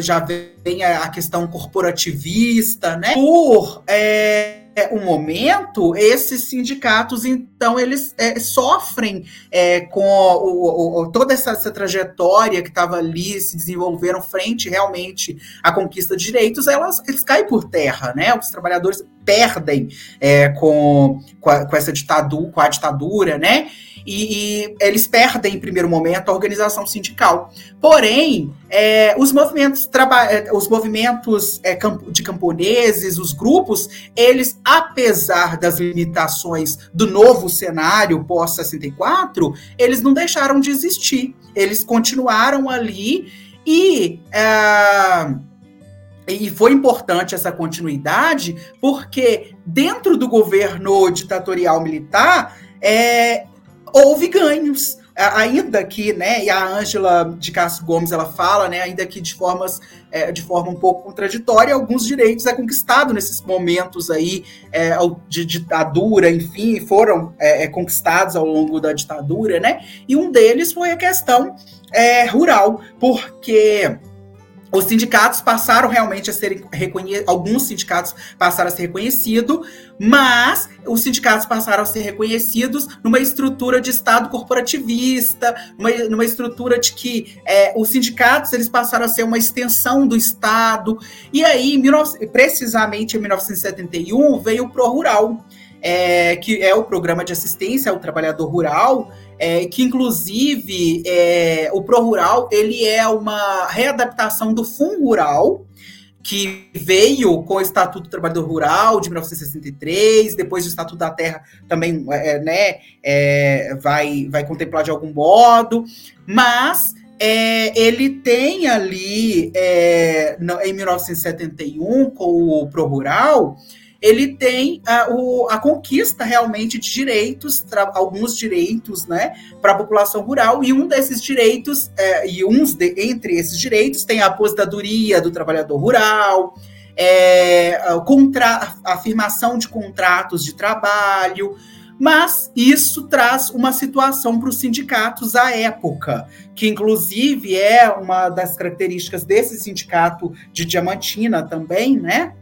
já vem a questão corporativista, né? Por é, é, um momento, esses sindicatos, então, eles é, sofrem é, com o, o, toda essa, essa, trajetória que estava ali, se desenvolveram frente realmente à conquista de direitos, elas, eles caem por terra, né? Os trabalhadores perdem é, com, com, a, com essa ditadura, com a ditadura, né? E, e eles perdem, em primeiro momento, a organização sindical. Porém, é, os movimentos, é, os movimentos é, de camponeses, os grupos, eles, apesar das limitações do novo cenário pós-64, eles não deixaram de existir. Eles continuaram ali e. É, e foi importante essa continuidade, porque dentro do governo ditatorial militar, é, houve ganhos. Ainda que, né, e a Ângela de Castro Gomes ela fala, né, ainda que de formas é, de forma um pouco contraditória, alguns direitos é conquistado nesses momentos aí é, de ditadura, enfim, foram é, é, conquistados ao longo da ditadura, né, e um deles foi a questão é, rural, porque os sindicatos passaram realmente a serem reconhecidos, alguns sindicatos passaram a ser reconhecidos, mas os sindicatos passaram a ser reconhecidos numa estrutura de Estado corporativista, numa, numa estrutura de que é, os sindicatos eles passaram a ser uma extensão do Estado. E aí, 19, precisamente em 1971, veio o Pro Rural, é, que é o programa de assistência ao trabalhador rural, é, que inclusive é, o Pro Rural ele é uma readaptação do Fundo Rural, que veio com o Estatuto do Trabalhador Rural de 1963, depois o Estatuto da Terra também é, né, é, vai, vai contemplar de algum modo, mas é, ele tem ali é, em 1971 com o Pro Rural ele tem a, o, a conquista realmente de direitos, alguns direitos, né, para a população rural, e um desses direitos, é, e uns de, entre esses direitos, tem a aposentadoria do trabalhador rural, é, contra, a afirmação de contratos de trabalho, mas isso traz uma situação para os sindicatos à época, que inclusive é uma das características desse sindicato de Diamantina também, né?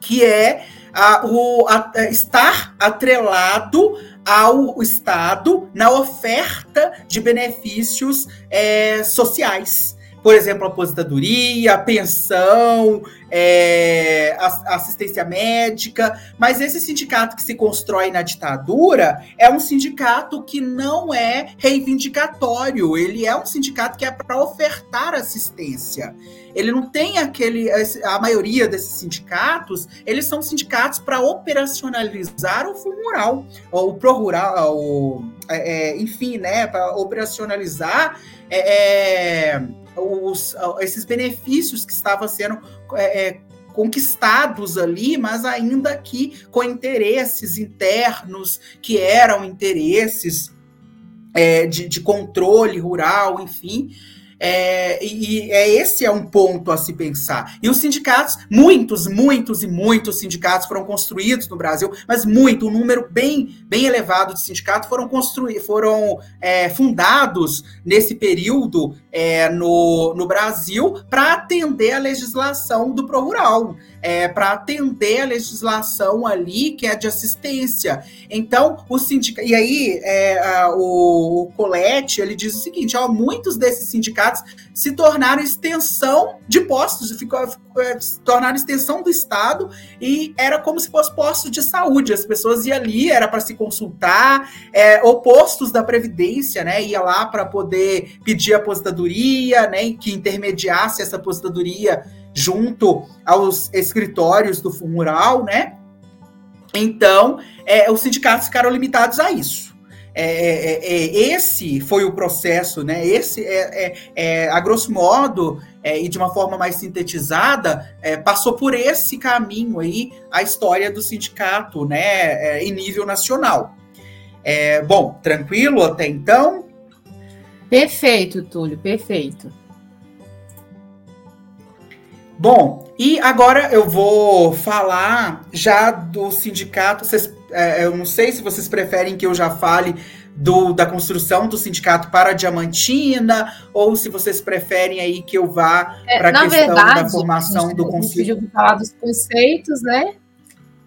Que é a, o, a, estar atrelado ao Estado na oferta de benefícios é, sociais por exemplo, aposentadoria, pensão, é, assistência médica, mas esse sindicato que se constrói na ditadura é um sindicato que não é reivindicatório, ele é um sindicato que é para ofertar assistência. Ele não tem aquele. A maioria desses sindicatos, eles são sindicatos para operacionalizar o fundo ou o pro rural, ou, é, é, enfim, né, para operacionalizar. É, é os, esses benefícios que estavam sendo é, é, conquistados ali, mas ainda que com interesses internos que eram interesses é, de, de, controle rural, enfim. É, e é, esse é um ponto a se pensar. E os sindicatos, muitos, muitos e muitos sindicatos foram construídos no Brasil, mas muito, um número bem, bem elevado de sindicatos foram construídos, foram é, fundados nesse período é, no, no Brasil para atender a legislação do Pro Rural é, para atender a legislação ali que é de assistência. Então, o sindicato. E aí, é, a, o, o Colette ele diz o seguinte: ó, muitos desses sindicatos se tornaram extensão de postos, ficou, é, se tornaram extensão do Estado e era como se fosse postos de saúde. As pessoas iam ali, era para se consultar, é, ou postos da Previdência, né? Ia lá para poder pedir aposentadoria, né? Que intermediasse essa aposentadoria junto aos escritórios do Fumural, né? Então, é, os sindicatos ficaram limitados a isso. É, é, é, é esse foi o processo, né? Esse é, é a grosso modo e de uma forma mais sintetizada passou por esse caminho aí a história do sindicato, né? em nível nacional. bom, tranquilo até então? Perfeito, Túlio, perfeito. Bom, e agora eu vou falar já do sindicato. Vocês, é, eu não sei se vocês preferem que eu já fale do, da construção do sindicato para a Diamantina, ou se vocês preferem aí que eu vá é, para a questão verdade, da formação do conselho. Gente falar dos conceitos, né?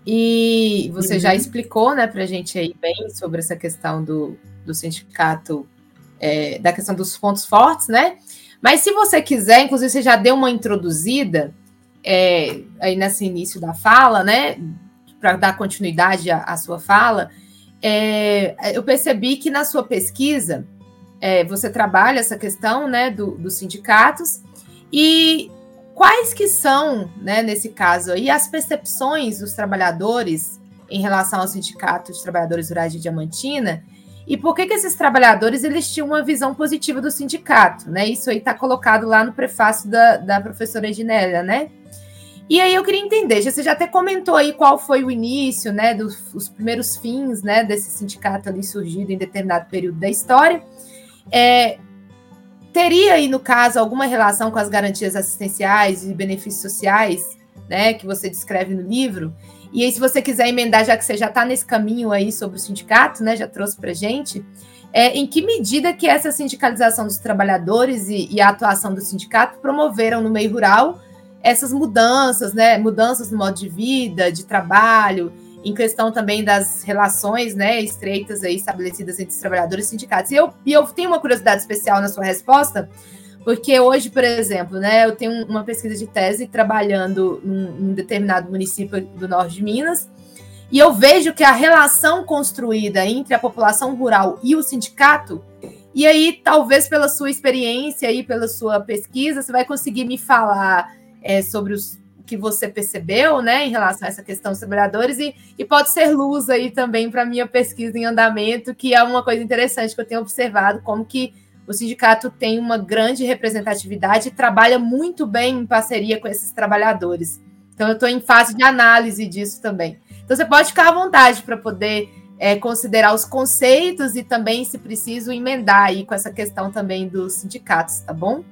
E você uhum. já explicou, né, para a gente aí bem sobre essa questão do, do sindicato, é, da questão dos pontos fortes, né? Mas se você quiser, inclusive você já deu uma introduzida é, aí nesse início da fala, né? Para dar continuidade à, à sua fala, é, eu percebi que na sua pesquisa é, você trabalha essa questão né, do, dos sindicatos e quais que são, né, nesse caso aí, as percepções dos trabalhadores em relação ao Sindicato de Trabalhadores Rurais de Diamantina e por que, que esses trabalhadores eles tinham uma visão positiva do sindicato, né? Isso aí está colocado lá no prefácio da, da professora Edinélia, né? E aí eu queria entender, você já até comentou aí qual foi o início, né, dos os primeiros fins, né, desse sindicato ali surgido em determinado período da história. É, teria aí, no caso, alguma relação com as garantias assistenciais e benefícios sociais, né, que você descreve no livro? E aí, se você quiser emendar, já que você já está nesse caminho aí sobre o sindicato, né, já trouxe para gente, é, em que medida que essa sindicalização dos trabalhadores e, e, a atuação do sindicato promoveram no meio rural essas mudanças, né, mudanças no modo de vida, de trabalho, em questão também das relações, né, estreitas aí estabelecidas entre os trabalhadores e sindicatos. E eu, e eu tenho uma curiosidade especial na sua resposta, porque hoje, por exemplo, né, eu tenho uma pesquisa de tese trabalhando num, num determinado município do norte de Minas, e eu vejo que a relação construída entre a população rural e o sindicato, e aí, talvez pela sua experiência e pela sua pesquisa, você vai conseguir me falar é, sobre os que você percebeu, né, em relação a essa questão dos trabalhadores, e, e pode ser luz aí também para minha pesquisa em andamento, que é uma coisa interessante que eu tenho observado, como que o sindicato tem uma grande representatividade e trabalha muito bem em parceria com esses trabalhadores. Então, eu estou em fase de análise disso também. Então, você pode ficar à vontade para poder é, considerar os conceitos e também, se preciso, emendar aí com essa questão também dos sindicatos, tá bom?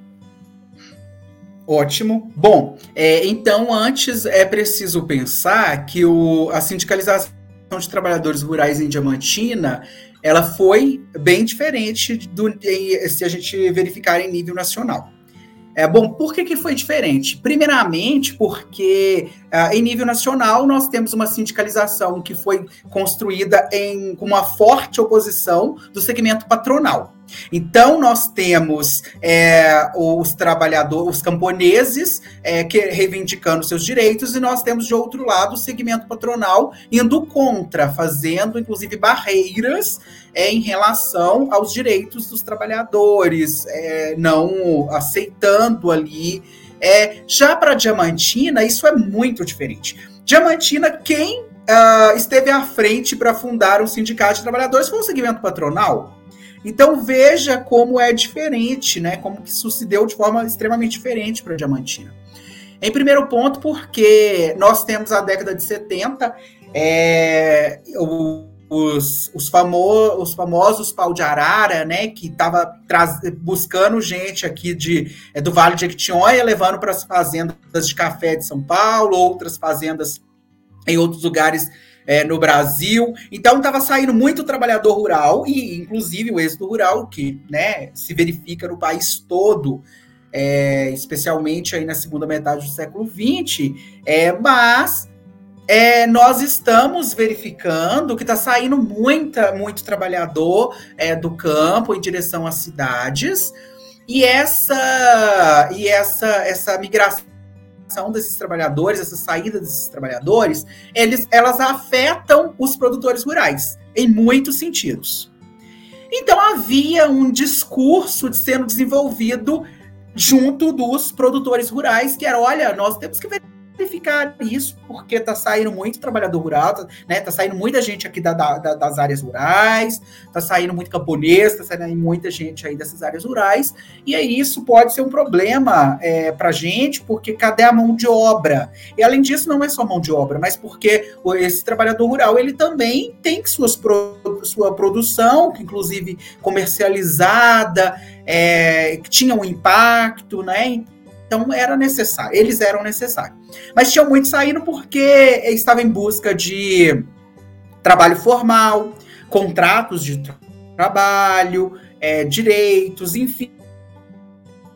Ótimo. Bom, é, então, antes é preciso pensar que o, a sindicalização de trabalhadores rurais em Diamantina ela foi bem diferente do, se a gente verificar em nível nacional. É bom, por que, que foi diferente? Primeiramente, porque uh, em nível nacional nós temos uma sindicalização que foi construída em, com uma forte oposição do segmento patronal. Então, nós temos é, os trabalhadores, os camponeses é, que, reivindicando seus direitos, e nós temos, de outro lado, o segmento patronal indo contra, fazendo, inclusive, barreiras é, em relação aos direitos dos trabalhadores, é, não aceitando ali. É, já para Diamantina, isso é muito diferente. Diamantina, quem uh, esteve à frente para fundar o Sindicato de Trabalhadores foi o segmento patronal. Então veja como é diferente, né? Como que isso se deu de forma extremamente diferente para Diamantina. Em primeiro ponto, porque nós temos a década de 70, é, os, os, famo, os famosos pau de arara, né, que estava buscando gente aqui de, é, do Vale de Jequitinhonha, levando para as fazendas de café de São Paulo, outras fazendas em outros lugares é, no Brasil. Então estava saindo muito trabalhador rural, e inclusive o êxodo rural, que né, se verifica no país todo, é, especialmente aí na segunda metade do século XX, é, mas é, nós estamos verificando que está saindo muita, muito trabalhador é, do campo em direção às cidades, e essa, e essa, essa migração desses trabalhadores, essa saída desses trabalhadores, eles, elas afetam os produtores rurais em muitos sentidos. Então havia um discurso de sendo desenvolvido junto dos produtores rurais que era, olha, nós temos que ver simplificar isso, porque está saindo muito trabalhador rural, tá, né? Tá saindo muita gente aqui da, da, das áreas rurais, tá saindo muito camponês, tá saindo muita gente aí dessas áreas rurais, e aí isso pode ser um problema é, para a gente, porque cadê a mão de obra? E além disso, não é só mão de obra, mas porque esse trabalhador rural ele também tem suas pro, sua produção, que inclusive comercializada, é, que tinha um impacto, né? Então era necessário, eles eram necessários. Mas tinham muitos saindo porque estavam em busca de trabalho formal, contratos de trabalho, é, direitos, enfim.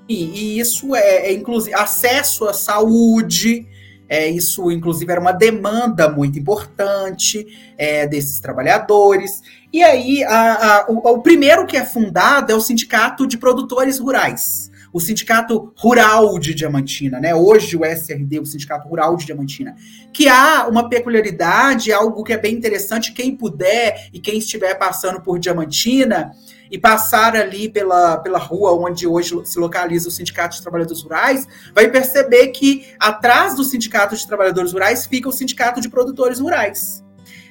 E isso é, é inclusive acesso à saúde. É, isso, inclusive, era uma demanda muito importante é, desses trabalhadores. E aí, a, a, o, o primeiro que é fundado é o Sindicato de Produtores Rurais o Sindicato Rural de Diamantina, né? Hoje o SRD, o Sindicato Rural de Diamantina, que há uma peculiaridade, algo que é bem interessante, quem puder e quem estiver passando por Diamantina e passar ali pela, pela rua onde hoje se localiza o Sindicato de Trabalhadores Rurais, vai perceber que atrás do Sindicato de Trabalhadores Rurais fica o Sindicato de Produtores Rurais.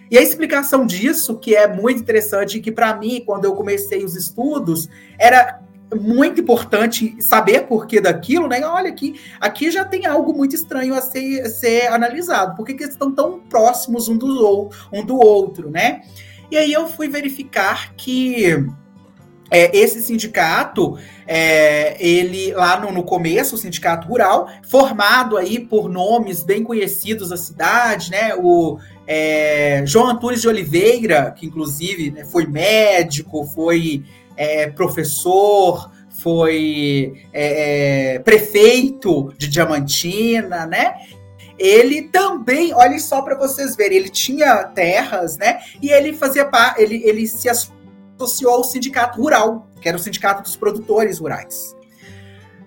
E a explicação disso, que é muito interessante, que para mim, quando eu comecei os estudos, era muito importante saber por que daquilo, né? Olha, aqui, aqui já tem algo muito estranho a ser, ser analisado. Por que, que eles estão tão próximos um do, um do outro, né? E aí eu fui verificar que é, esse sindicato, é, ele lá no, no, começo, o sindicato rural, formado aí por nomes bem conhecidos da cidade, né? O é, João Antunes de Oliveira, que inclusive né, foi médico, foi é, professor, foi é, é, prefeito de Diamantina, né? Ele também, olha só para vocês verem, ele tinha terras, né? E ele fazia ele, ele se associou ao sindicato rural, que era o sindicato dos produtores rurais.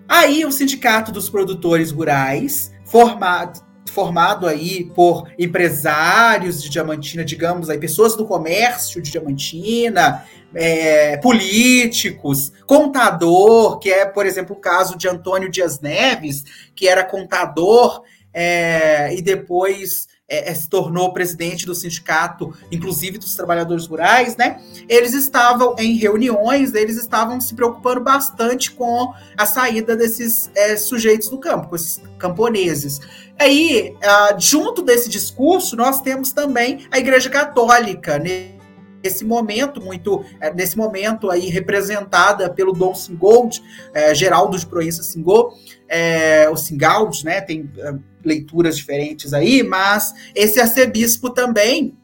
Aí o sindicato dos produtores rurais, formado, formado aí por empresários de Diamantina, digamos aí, pessoas do comércio de Diamantina, é, políticos, contador, que é, por exemplo, o caso de Antônio Dias Neves, que era contador é, e depois é, é, se tornou presidente do sindicato, inclusive dos trabalhadores rurais, né? Eles estavam em reuniões, eles estavam se preocupando bastante com a saída desses é, sujeitos do campo, com esses camponeses. Aí, uh, junto desse discurso, nós temos também a Igreja Católica, nesse momento muito é, nesse momento aí representada pelo Dom Singold, é, Geraldo de Proença Singold, é, o Singold, né, tem é, leituras diferentes aí, mas esse arcebispo também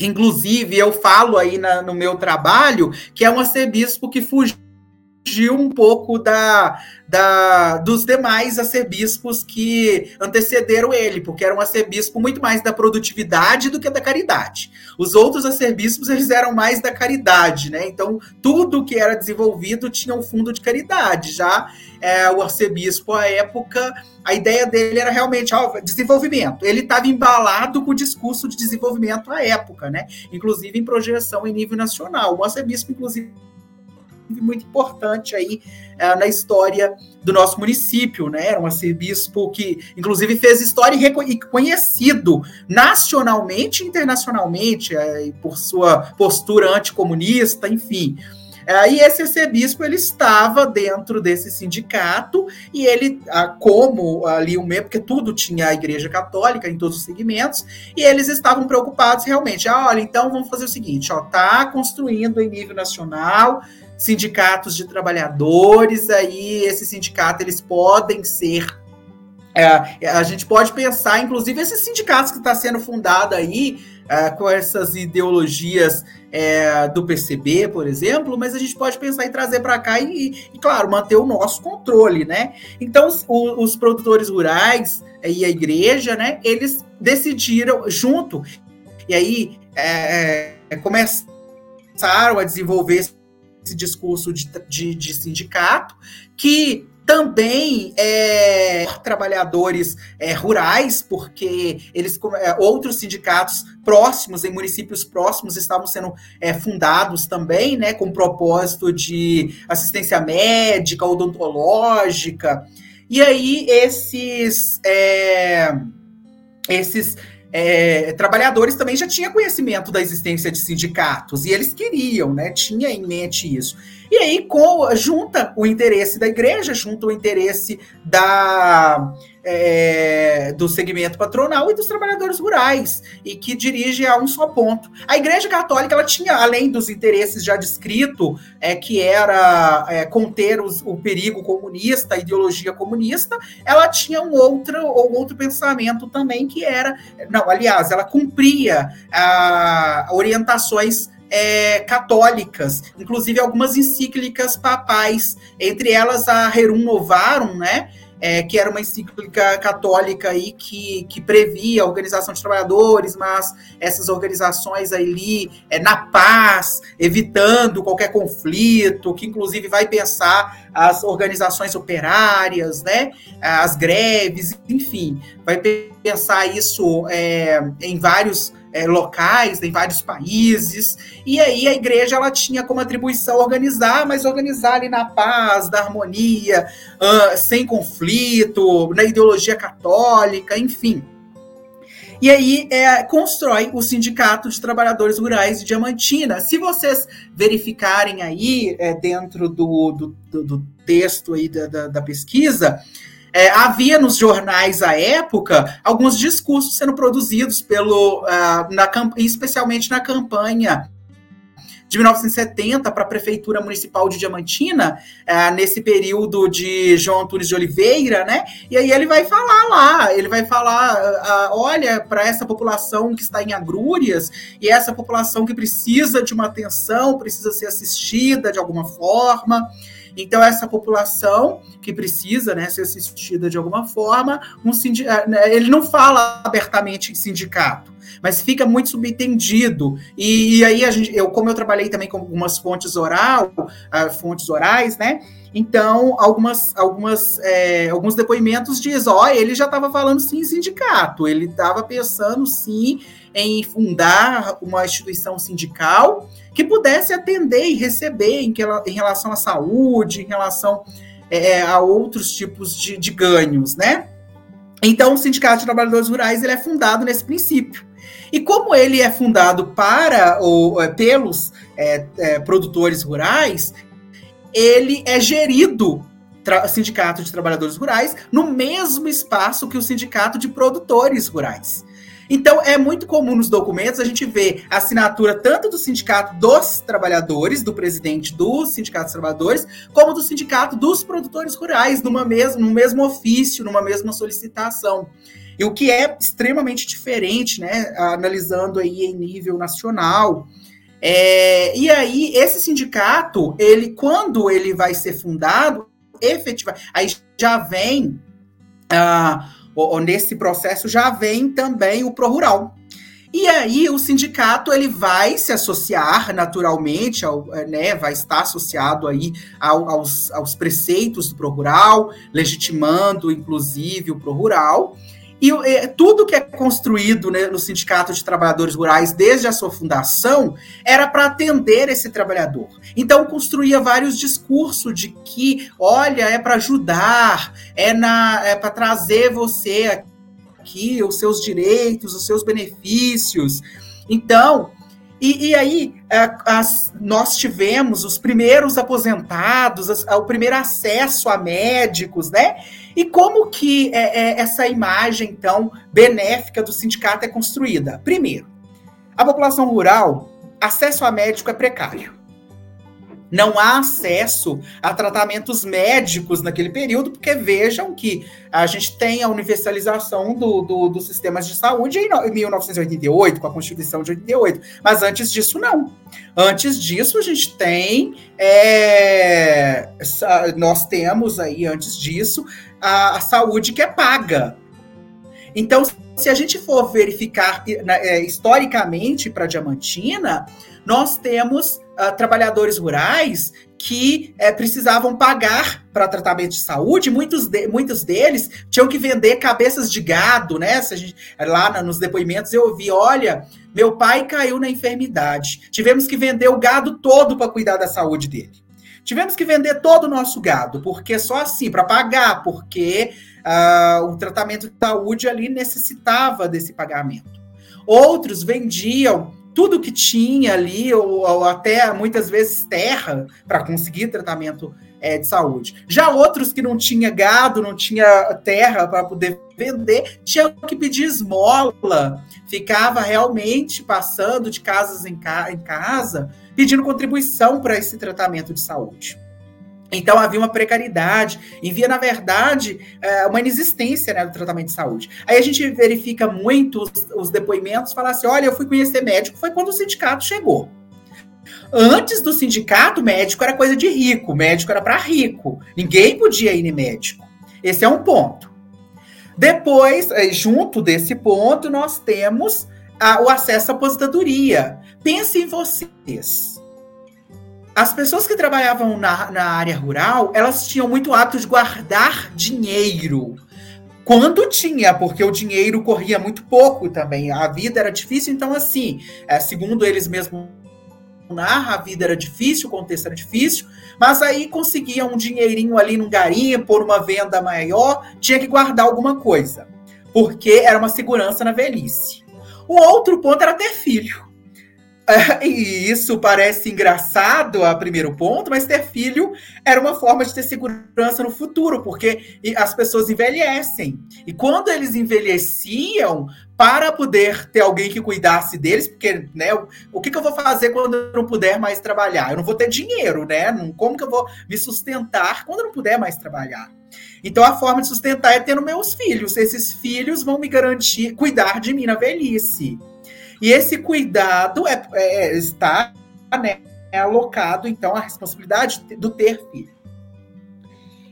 Inclusive, eu falo aí na, no meu trabalho que é um arcebispo que fugiu fugiu um pouco da, da, dos demais arcebispos que antecederam ele, porque era um arcebispo muito mais da produtividade do que da caridade. Os outros arcebispos eles eram mais da caridade, né? Então tudo que era desenvolvido tinha um fundo de caridade. Já é, o arcebispo à época, a ideia dele era realmente ó, desenvolvimento. Ele estava embalado com o discurso de desenvolvimento à época, né? Inclusive em projeção em nível nacional. O arcebispo, inclusive muito importante aí é, na história do nosso município, né? Era um arcebispo que, inclusive, fez história e reconhecido nacionalmente e internacionalmente é, por sua postura anticomunista, enfim. É, e esse arcebispo ele estava dentro desse sindicato e ele, ah, como ali o mesmo, porque tudo tinha a Igreja Católica em todos os segmentos, e eles estavam preocupados realmente. Ah, olha, então vamos fazer o seguinte: ó, tá construindo em nível nacional sindicatos de trabalhadores, aí esse sindicato eles podem ser é, a gente pode pensar, inclusive, esses sindicatos que está sendo fundado aí é, com essas ideologias é, do PCB, por exemplo, mas a gente pode pensar em trazer para cá e, e, claro, manter o nosso controle, né? Então, os, os produtores rurais e a igreja, né, eles decidiram junto, e aí é, é começaram a desenvolver esse discurso de, de, de sindicato, que também é, trabalhadores é, rurais, porque eles é, outros sindicatos próximos, em municípios próximos, estavam sendo é, fundados também, né, com propósito de assistência médica, odontológica. E aí esses é, esses é, trabalhadores também já tinham conhecimento da existência de sindicatos e eles queriam, né? Tinha em mente isso. E aí com, junta o interesse da igreja, junta o interesse da, é, do segmento patronal e dos trabalhadores rurais, e que dirige a um só ponto. A Igreja Católica ela tinha, além dos interesses já descrito, é, que era é, conter os, o perigo comunista, a ideologia comunista, ela tinha um outro, um outro pensamento também, que era. Não, aliás, ela cumpria a, orientações é, católicas, inclusive algumas encíclicas papais, entre elas a Rerum Novarum, né? É, que era uma encíclica católica aí que, que previa a organização de trabalhadores, mas essas organizações ali é, na paz, evitando qualquer conflito, que inclusive vai pensar as organizações operárias, né, as greves, enfim, vai pensar isso é, em vários é, locais, em vários países, e aí a igreja ela tinha como atribuição organizar, mas organizar ali na paz, na harmonia, uh, sem conflito, na ideologia católica, enfim. E aí é, constrói o Sindicato de Trabalhadores Rurais de Diamantina. Se vocês verificarem aí é, dentro do, do, do, texto aí da, da, da pesquisa, é, havia nos jornais à época alguns discursos sendo produzidos pelo, uh, na, especialmente na campanha de 1970 para a Prefeitura Municipal de Diamantina, uh, nesse período de João Antunes de Oliveira, né? E aí ele vai falar lá, ele vai falar, uh, olha, para essa população que está em agrúrias e essa população que precisa de uma atenção, precisa ser assistida de alguma forma. Então, essa população que precisa né, ser assistida de alguma forma, um eh, né, ele não fala abertamente em sindicato, mas fica muito subentendido. E, e, aí, gente, eu, como eu trabalhei também com algumas fontes oral, uh, fontes orais, né? Então, algumas, algumas, é, alguns depoimentos diz, ó, ele já estava falando sim em sindicato, ele estava pensando sim em fundar uma instituição sindical que pudesse atender e receber em, que, em relação à saúde, em relação é, a outros tipos de, de ganhos, né? Então, o Sindicato de Trabalhadores Rurais ele é fundado nesse princípio. E como ele é fundado para ou é, pelos é, é, produtores rurais, ele é gerido Sindicato de Trabalhadores Rurais no mesmo espaço que o Sindicato de Produtores Rurais. Então, é muito comum nos documentos a gente ver a assinatura tanto do Sindicato dos Trabalhadores, do presidente do Sindicato dos Trabalhadores, como do Sindicato dos Produtores Rurais, numa mes no mesmo ofício, numa mesma solicitação. E o que é extremamente diferente, né, analisando aí em nível nacional. É, e aí, esse sindicato, ele, quando ele vai ser fundado, efetivamente, aí já vem. Uh, nesse processo já vem também o pró-rural. E aí o sindicato ele vai se associar naturalmente, ao, né, vai estar associado aí ao, aos, aos preceitos do pró-rural, legitimando inclusive o pró-rural. E é, tudo que é construído né, no Sindicato de Trabalhadores Rurais desde a sua fundação era para atender esse trabalhador. Então construía vários discursos de que, olha, é para ajudar, é, é para trazer você aqui os seus direitos, os seus benefícios. Então, E, e aí as, nós tivemos os primeiros aposentados, as, o primeiro acesso a médicos, né? E como que é, é, essa imagem, então, benéfica do sindicato é construída? Primeiro, a população rural, acesso a médico é precário não há acesso a tratamentos médicos naquele período, porque vejam que a gente tem a universalização do, do, dos sistemas de saúde em 1988, com a Constituição de 88, mas antes disso, não. Antes disso, a gente tem, é, nós temos aí, antes disso, a, saúde que é paga. Então, se a gente for verificar é, historicamente para Diamantina, nós temos uh, trabalhadores rurais que é, precisavam pagar para tratamento de saúde, muitos, de, muitos deles tinham que vender cabeças de gado, né? Gente, lá na, nos depoimentos eu ouvi, olha, meu pai caiu na enfermidade, tivemos que vender o gado todo para cuidar da saúde dele. Tivemos que vender todo o nosso gado, porque só assim, para pagar, porque uh, o tratamento de saúde ali necessitava desse pagamento. Outros vendiam tudo que tinha ali, ou, ou até muitas vezes terra, para conseguir tratamento é, de saúde. Já outros que não tinha gado, não tinha terra para poder vender, tinham que pedir esmola, ficava realmente passando de casas em, ca em casa, pedindo contribuição para esse tratamento de saúde. Então havia uma precariedade, havia, na verdade, é, uma inexistência né, do tratamento de saúde. Aí a gente verifica muito os, os depoimentos, falar assim: olha, eu fui conhecer médico, foi quando o sindicato chegou. Antes do sindicato, médico era coisa de rico, médico era para rico. Ninguém podia ir em médico. Esse é um ponto. Depois, é, junto desse ponto, nós temos a, o acesso à aposentadoria. Pensem em vocês as pessoas que trabalhavam na, na área rural, elas tinham muito hábito de guardar dinheiro. Quando tinha, porque o dinheiro corria muito pouco também, a vida era difícil, então assim, é, segundo eles mesmos narra, a vida era difícil, o contexto era difícil, mas aí conseguia um dinheirinho ali no garimpo, por uma venda maior, tinha que guardar alguma coisa, porque era uma segurança na velhice. O outro ponto era ter filho. e isso parece engraçado a primeiro ponto, mas ter filho era uma forma de ter segurança no futuro, porque as pessoas envelhecem. E quando eles envelheciam, para poder ter alguém que cuidasse deles, porque, né, o que, que eu vou fazer quando eu não puder mais trabalhar? Eu não vou ter dinheiro, né? Como que eu vou me sustentar quando eu não puder mais trabalhar? Então a forma de sustentar é tendo meus filhos. Esses filhos vão me garantir, cuidar de mim na velhice. E esse cuidado é, é está né, é alocado, então, a responsabilidade do ter filho.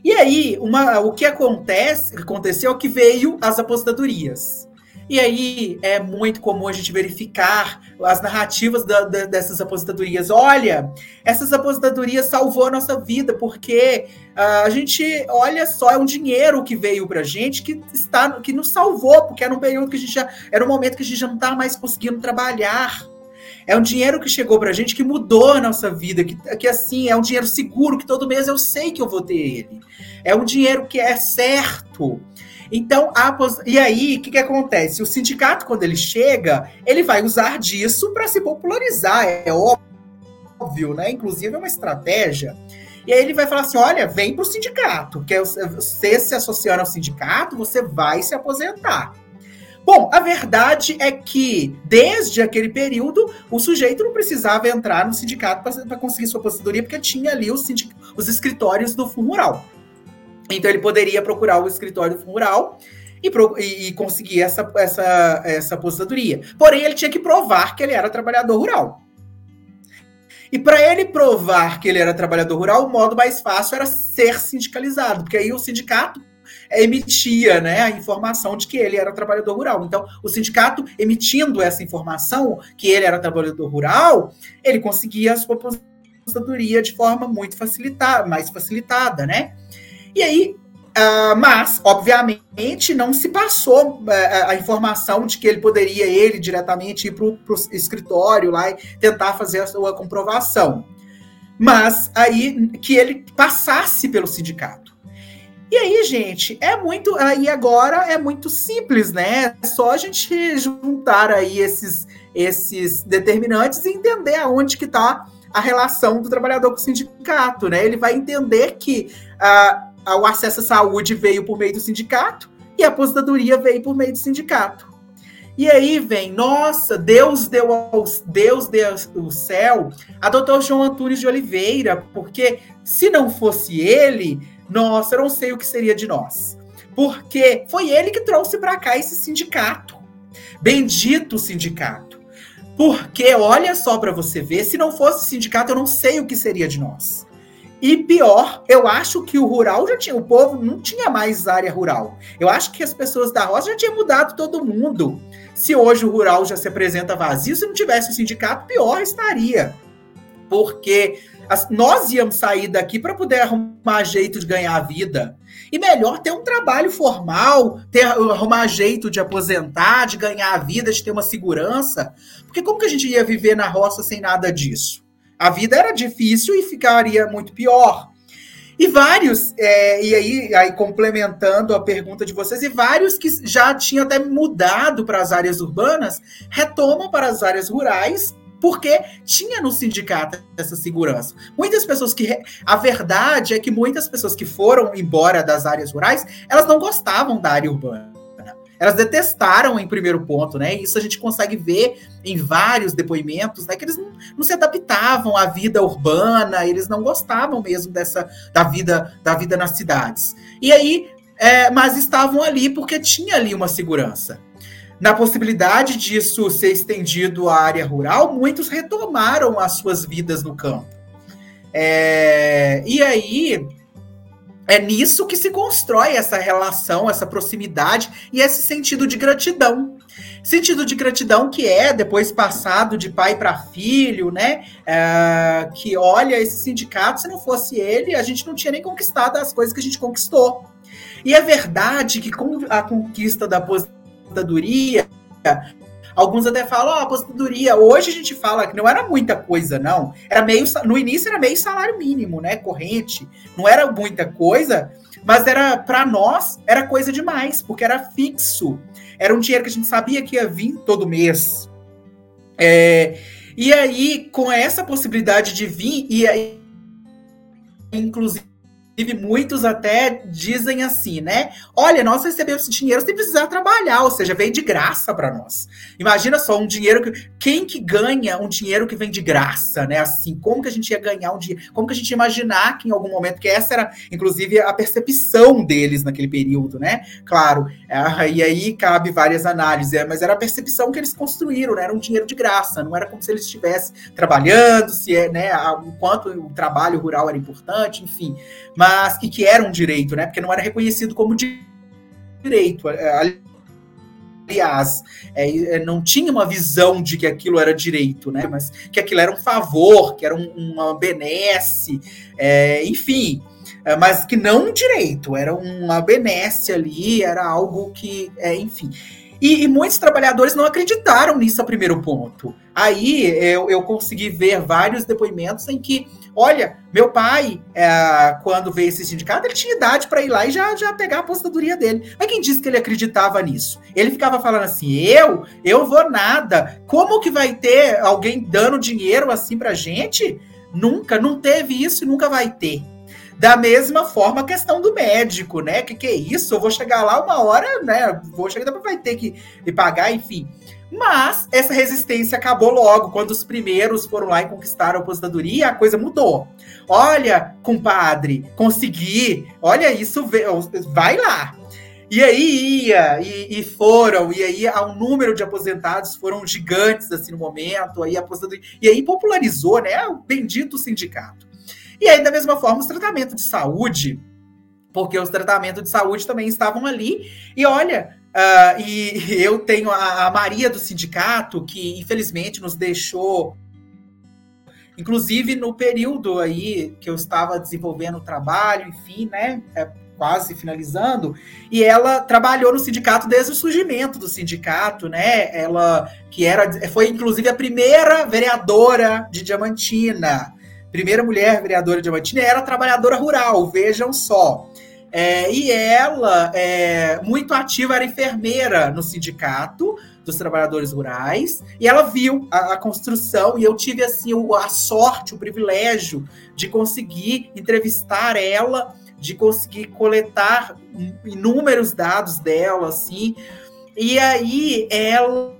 E aí, uma, o que acontece, aconteceu é que veio as aposentadorias. E aí é muito comum a gente verificar as narrativas da, da, dessas aposentadorias. Olha, essas aposentadorias salvou a nossa vida, porque uh, a gente, olha só, é um dinheiro que veio pra gente que está que nos salvou, porque era um período que a gente já. Era um momento que a gente já não estava mais conseguindo trabalhar. É um dinheiro que chegou pra gente que mudou a nossa vida, que, que assim, é um dinheiro seguro, que todo mês eu sei que eu vou ter ele. É um dinheiro que é certo. Então, a, e aí, o que, que acontece? O sindicato, quando ele chega, ele vai usar disso para se popularizar, é óbvio, né? Inclusive, é uma estratégia. E aí ele vai falar assim: olha, vem para o sindicato, porque você se associando ao sindicato, você vai se aposentar. Bom, a verdade é que, desde aquele período, o sujeito não precisava entrar no sindicato para conseguir sua aposentadoria, porque tinha ali os, os escritórios do Fundo Rural. Então ele poderia procurar o escritório rural e, e, conseguir essa, essa, essa aposentadoria. Porém, ele tinha que provar que ele era trabalhador rural. E para ele provar que ele era trabalhador rural, o modo mais fácil era ser sindicalizado, porque aí o sindicato emitia né, a informação de que ele era trabalhador rural. Então, o sindicato emitindo essa informação que ele era trabalhador rural, ele conseguia a sua aposentadoria de forma muito facilitada, mais facilitada, né? E aí, uh, mas, obviamente, não se passou uh, a informação de que ele poderia, ele diretamente, ir para o escritório lá e tentar fazer a sua comprovação. Mas aí que ele passasse pelo sindicato. E aí, gente, é muito. Aí agora é muito simples, né? É só a gente juntar aí esses, esses determinantes e entender aonde que está a relação do trabalhador com o sindicato, né? Ele vai entender que uh, o acesso à saúde veio por meio do sindicato e a aposentadoria veio por meio do sindicato. E aí vem, nossa, Deus deu ao, Deus deu o céu a doutor João Antunes de Oliveira, porque se não fosse ele, nossa, eu não sei o que seria de nós. Porque foi ele que trouxe para cá esse sindicato. Bendito sindicato. Porque olha só para você ver, se não fosse sindicato, eu não sei o que seria de nós. E pior, eu acho que o rural já tinha, o povo não tinha mais área rural. Eu acho que as pessoas da roça já tinham mudado todo mundo. Se hoje o rural já se apresenta vazio, se não tivesse o sindicato, pior estaria. Porque as, nós íamos sair daqui para poder arrumar jeito de ganhar vida. E melhor ter um trabalho formal, ter, arrumar jeito de aposentar, de ganhar a vida, de ter uma segurança. Porque como que a gente ia viver na roça sem nada disso? A vida era difícil e ficaria muito pior. E vários, é, e aí, aí complementando a pergunta de vocês, e vários que já tinham até mudado para as áreas urbanas, retomam para as áreas rurais, porque tinha no sindicato essa segurança. Muitas pessoas que. A verdade é que muitas pessoas que foram embora das áreas rurais, elas não gostavam da área urbana. Elas detestaram em primeiro ponto, né? Isso a gente consegue ver em vários depoimentos, né? Que eles não, não, se adaptavam à vida urbana, eles não gostavam mesmo dessa da vida da vida nas cidades. E aí, é, mas estavam ali porque tinha ali uma segurança. Na possibilidade disso ser estendido à área rural, muitos retomaram as suas vidas no campo. É, e aí é nisso que se constrói essa relação, essa proximidade e esse sentido de gratidão. Sentido de gratidão que é depois passado de pai para filho, né? É, que olha, esse sindicato, se não fosse ele, a gente não tinha nem conquistado as coisas que a gente conquistou. E é verdade que com a conquista da aposentadoria, Alguns até falam, ó, oh, aposentadoria. Hoje a gente fala que não era muita coisa, não. Era meio. No início era meio salário mínimo, né? Corrente. Não era muita coisa, mas era para nós era coisa demais, porque era fixo. Era um dinheiro que a gente sabia que ia vir todo mês. É, e aí, com essa possibilidade de vir, e aí, inclusive muitos até dizem assim, né? Olha, nós recebemos esse dinheiro sem precisar trabalhar, ou seja, veio de graça para nós. Imagina só um dinheiro que quem que ganha um dinheiro que vem de graça, né? Assim, como que a gente ia ganhar um dinheiro? Como que a gente ia imaginar que em algum momento que essa era, inclusive, a percepção deles naquele período, né? Claro, é, e aí cabe várias análises, é, mas era a percepção que eles construíram, né? Era um dinheiro de graça, não era como se eles estivessem trabalhando, se é, né? O quanto o trabalho rural era importante, enfim mas que, que era um direito, né? Porque não era reconhecido como direito. É, aliás, é, é, não tinha uma visão de que aquilo era direito, né? Mas que aquilo era um favor, que era um, uma benesse, é, enfim. É, mas que não direito, era uma benesse ali, era algo que, é, enfim. E, e, muitos trabalhadores não acreditaram nisso a primeiro ponto. Aí eu, eu consegui ver vários depoimentos em que Olha, meu pai, é, quando veio esse sindicato, ele tinha idade para ir lá e já, já pegar a aposentadoria dele. Mas quem disse que ele acreditava nisso? Ele ficava falando assim: eu, eu vou nada. Como que vai ter alguém dando dinheiro assim pra gente? Nunca, não teve isso e nunca vai ter. Da mesma forma a questão do médico, né? Que que é isso? Eu vou chegar lá uma hora, né? Vou chegar, vai ter que me pagar, enfim. Mas essa resistência acabou logo, quando os primeiros foram lá e conquistaram a aposentadoria, a coisa mudou. Olha, compadre, consegui, olha isso, vai lá. E aí ia, e, e, foram, e aí o número de aposentados foram gigantes assim no momento, aí aposentadoria, e aí popularizou, né, o bendito sindicato. E aí, da mesma forma, os tratamentos de saúde, porque os tratamentos de saúde também estavam ali, e olha, Uh, e eu tenho a, a, Maria do sindicato, que infelizmente nos deixou, inclusive no período aí que eu estava desenvolvendo o trabalho, enfim, né? É, quase finalizando, e ela trabalhou no sindicato desde o surgimento do sindicato, né? Ela que era foi inclusive a primeira vereadora de Diamantina, primeira mulher vereadora de Diamantina, era trabalhadora rural, vejam só. É, e ela, é, muito ativa, era enfermeira no sindicato dos trabalhadores rurais, e ela viu a, a construção, e eu tive assim o, a sorte, o privilégio de conseguir entrevistar ela, de conseguir coletar inúmeros dados dela, assim, e aí ela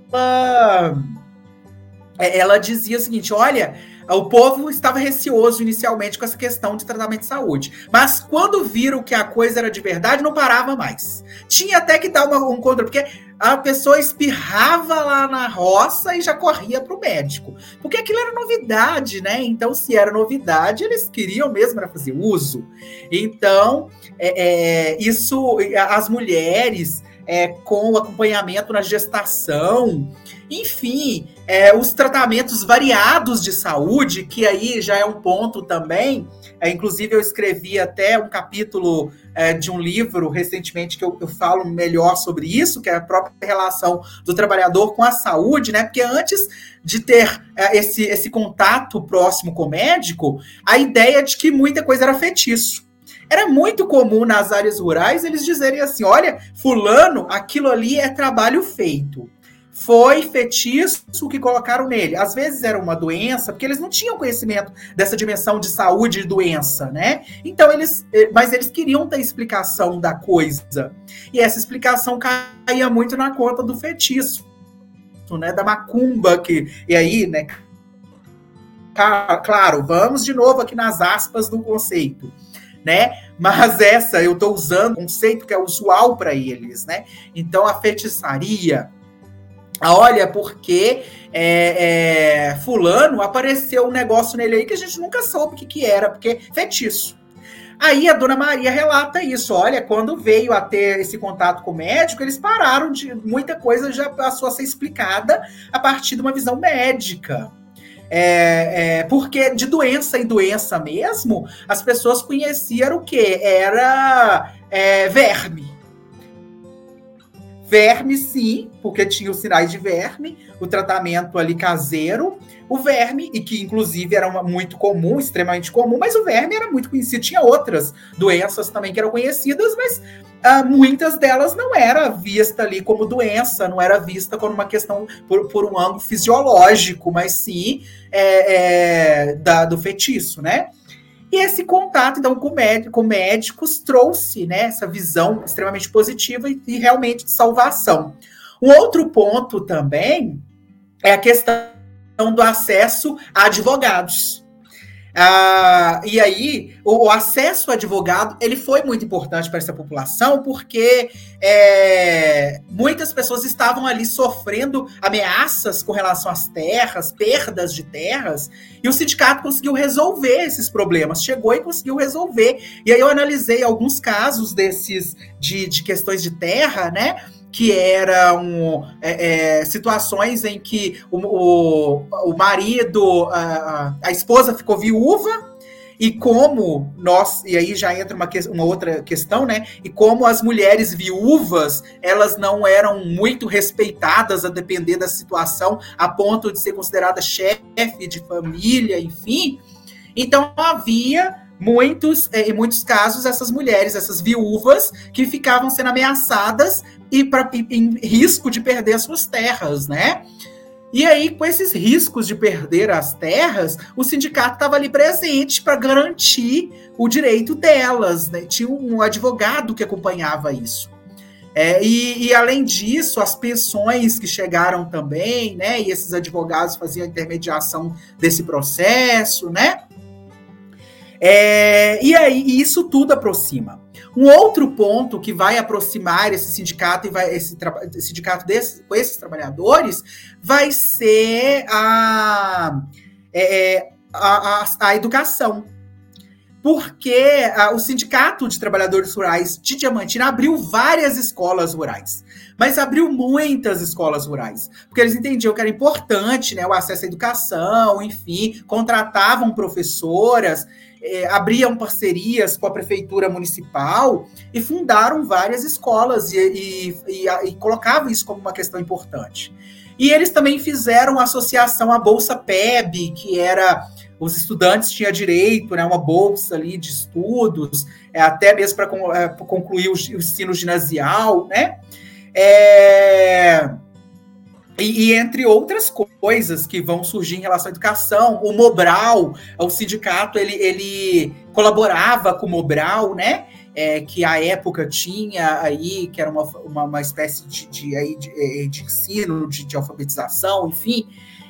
ela dizia o seguinte: olha, o povo estava receoso inicialmente com essa questão de tratamento de saúde. Mas quando viram que a coisa era de verdade, não parava mais. Tinha até que dar uma, um contra, porque a pessoa espirrava lá na roça e já corria para o médico. Porque aquilo era novidade, né? Então, se era novidade, eles queriam mesmo era fazer uso. Então, é, é, isso, as mulheres é, com acompanhamento na gestação, enfim, é, os tratamentos variados de saúde, que aí já é um ponto também. É, inclusive, eu escrevi até um capítulo é, de um livro recentemente que eu, eu, falo melhor sobre isso, que é a própria relação do trabalhador com a saúde, né? Porque antes de ter é, esse, esse contato próximo com o médico, a ideia de que muita coisa era feitiço. Era muito comum nas áreas rurais eles dizerem assim: olha, fulano, aquilo ali é trabalho feito. Foi feitiço que colocaram nele. Às vezes era uma doença, porque eles não tinham conhecimento dessa dimensão de saúde e doença, né? Então eles, eh, mas eles queriam ter explicação da coisa. E essa explicação caía muito na conta do feitiço, né? Da macumba que e aí, né? Claro, vamos de novo aqui nas aspas do conceito né? Mas essa eu estou usando um conceito que é usual para eles, né? Então a feitiçaria, olha, porque é, é, fulano apareceu um negócio nele aí que a gente nunca soube o que, que era, porque feitiço. Aí a dona Maria relata isso. Olha, quando veio a ter esse contato com o médico, eles pararam de. Muita coisa já passou a ser explicada a partir de uma visão médica. É, é, porque de doença em doença mesmo, as pessoas conheciam o que? Era é, verme. Verme, sim, porque tinha os sinais de verme, o tratamento ali caseiro, o verme, e que inclusive era uma, muito comum, extremamente comum, mas o verme era muito conhecido. Tinha outras doenças também que eram conhecidas, mas ah, muitas delas não era vista ali como doença, não era vista como uma questão por, por um ângulo fisiológico, mas sim é, é, da, do feitiço, né? E esse contato, então, com, com médicos trouxe né, essa visão extremamente positiva e, e realmente de salvação. Um outro ponto também é a questão do acesso a advogados. Ah, e aí, o, o, acesso ao advogado ele foi muito importante para essa população, porque é, muitas pessoas estavam ali sofrendo ameaças com relação às terras, perdas de terras, e o sindicato conseguiu resolver esses problemas, chegou e conseguiu resolver. E aí eu analisei alguns casos desses de, de questões de terra, né? Que eram é, é, situações em que o, o, o marido, a, a, esposa ficou viúva, e como nós, e aí já entra uma, uma outra questão, né? E como as mulheres viúvas, elas não eram muito respeitadas a depender da situação, a ponto de ser considerada chefe de família, enfim. Então havia muitos, é, em muitos casos, essas mulheres, essas viúvas, que ficavam sendo ameaçadas e, pra, em risco de perder as suas terras, né? E aí, com esses riscos de perder as terras, o sindicato estava ali presente para garantir o direito delas. Né? Tinha um advogado que acompanhava isso. É, e, e, além disso, as pensões que chegaram também, né? E esses advogados faziam a intermediação desse processo, né? É, e aí, isso tudo aproxima. Um outro ponto que vai aproximar esse sindicato e vai esse, esse sindicato desse, com esses trabalhadores vai ser a, é, é a, a, a educação porque o Sindicato de Trabalhadores Rurais de Diamantina abriu várias escolas rurais, mas abriu muitas escolas rurais, porque eles entendiam que era importante né, o acesso à educação, enfim, contratavam professoras é, abriam parcerias com a prefeitura municipal e fundaram várias escolas e, e, e, e colocavam isso como uma questão importante. E eles também fizeram associação à Bolsa PEB, que era os estudantes tinham direito, né, uma bolsa ali de estudos, é, até mesmo para é, concluir o, o, ensino ginasial, né? É, e, e, entre outras coisas que vão surgir em relação à educação, o Mobral, o sindicato, ele, ele colaborava com o Mobral, né? É, que a época tinha aí, que era uma, uma, uma espécie de, de, de, é, de ensino, de, de alfabetização, enfim,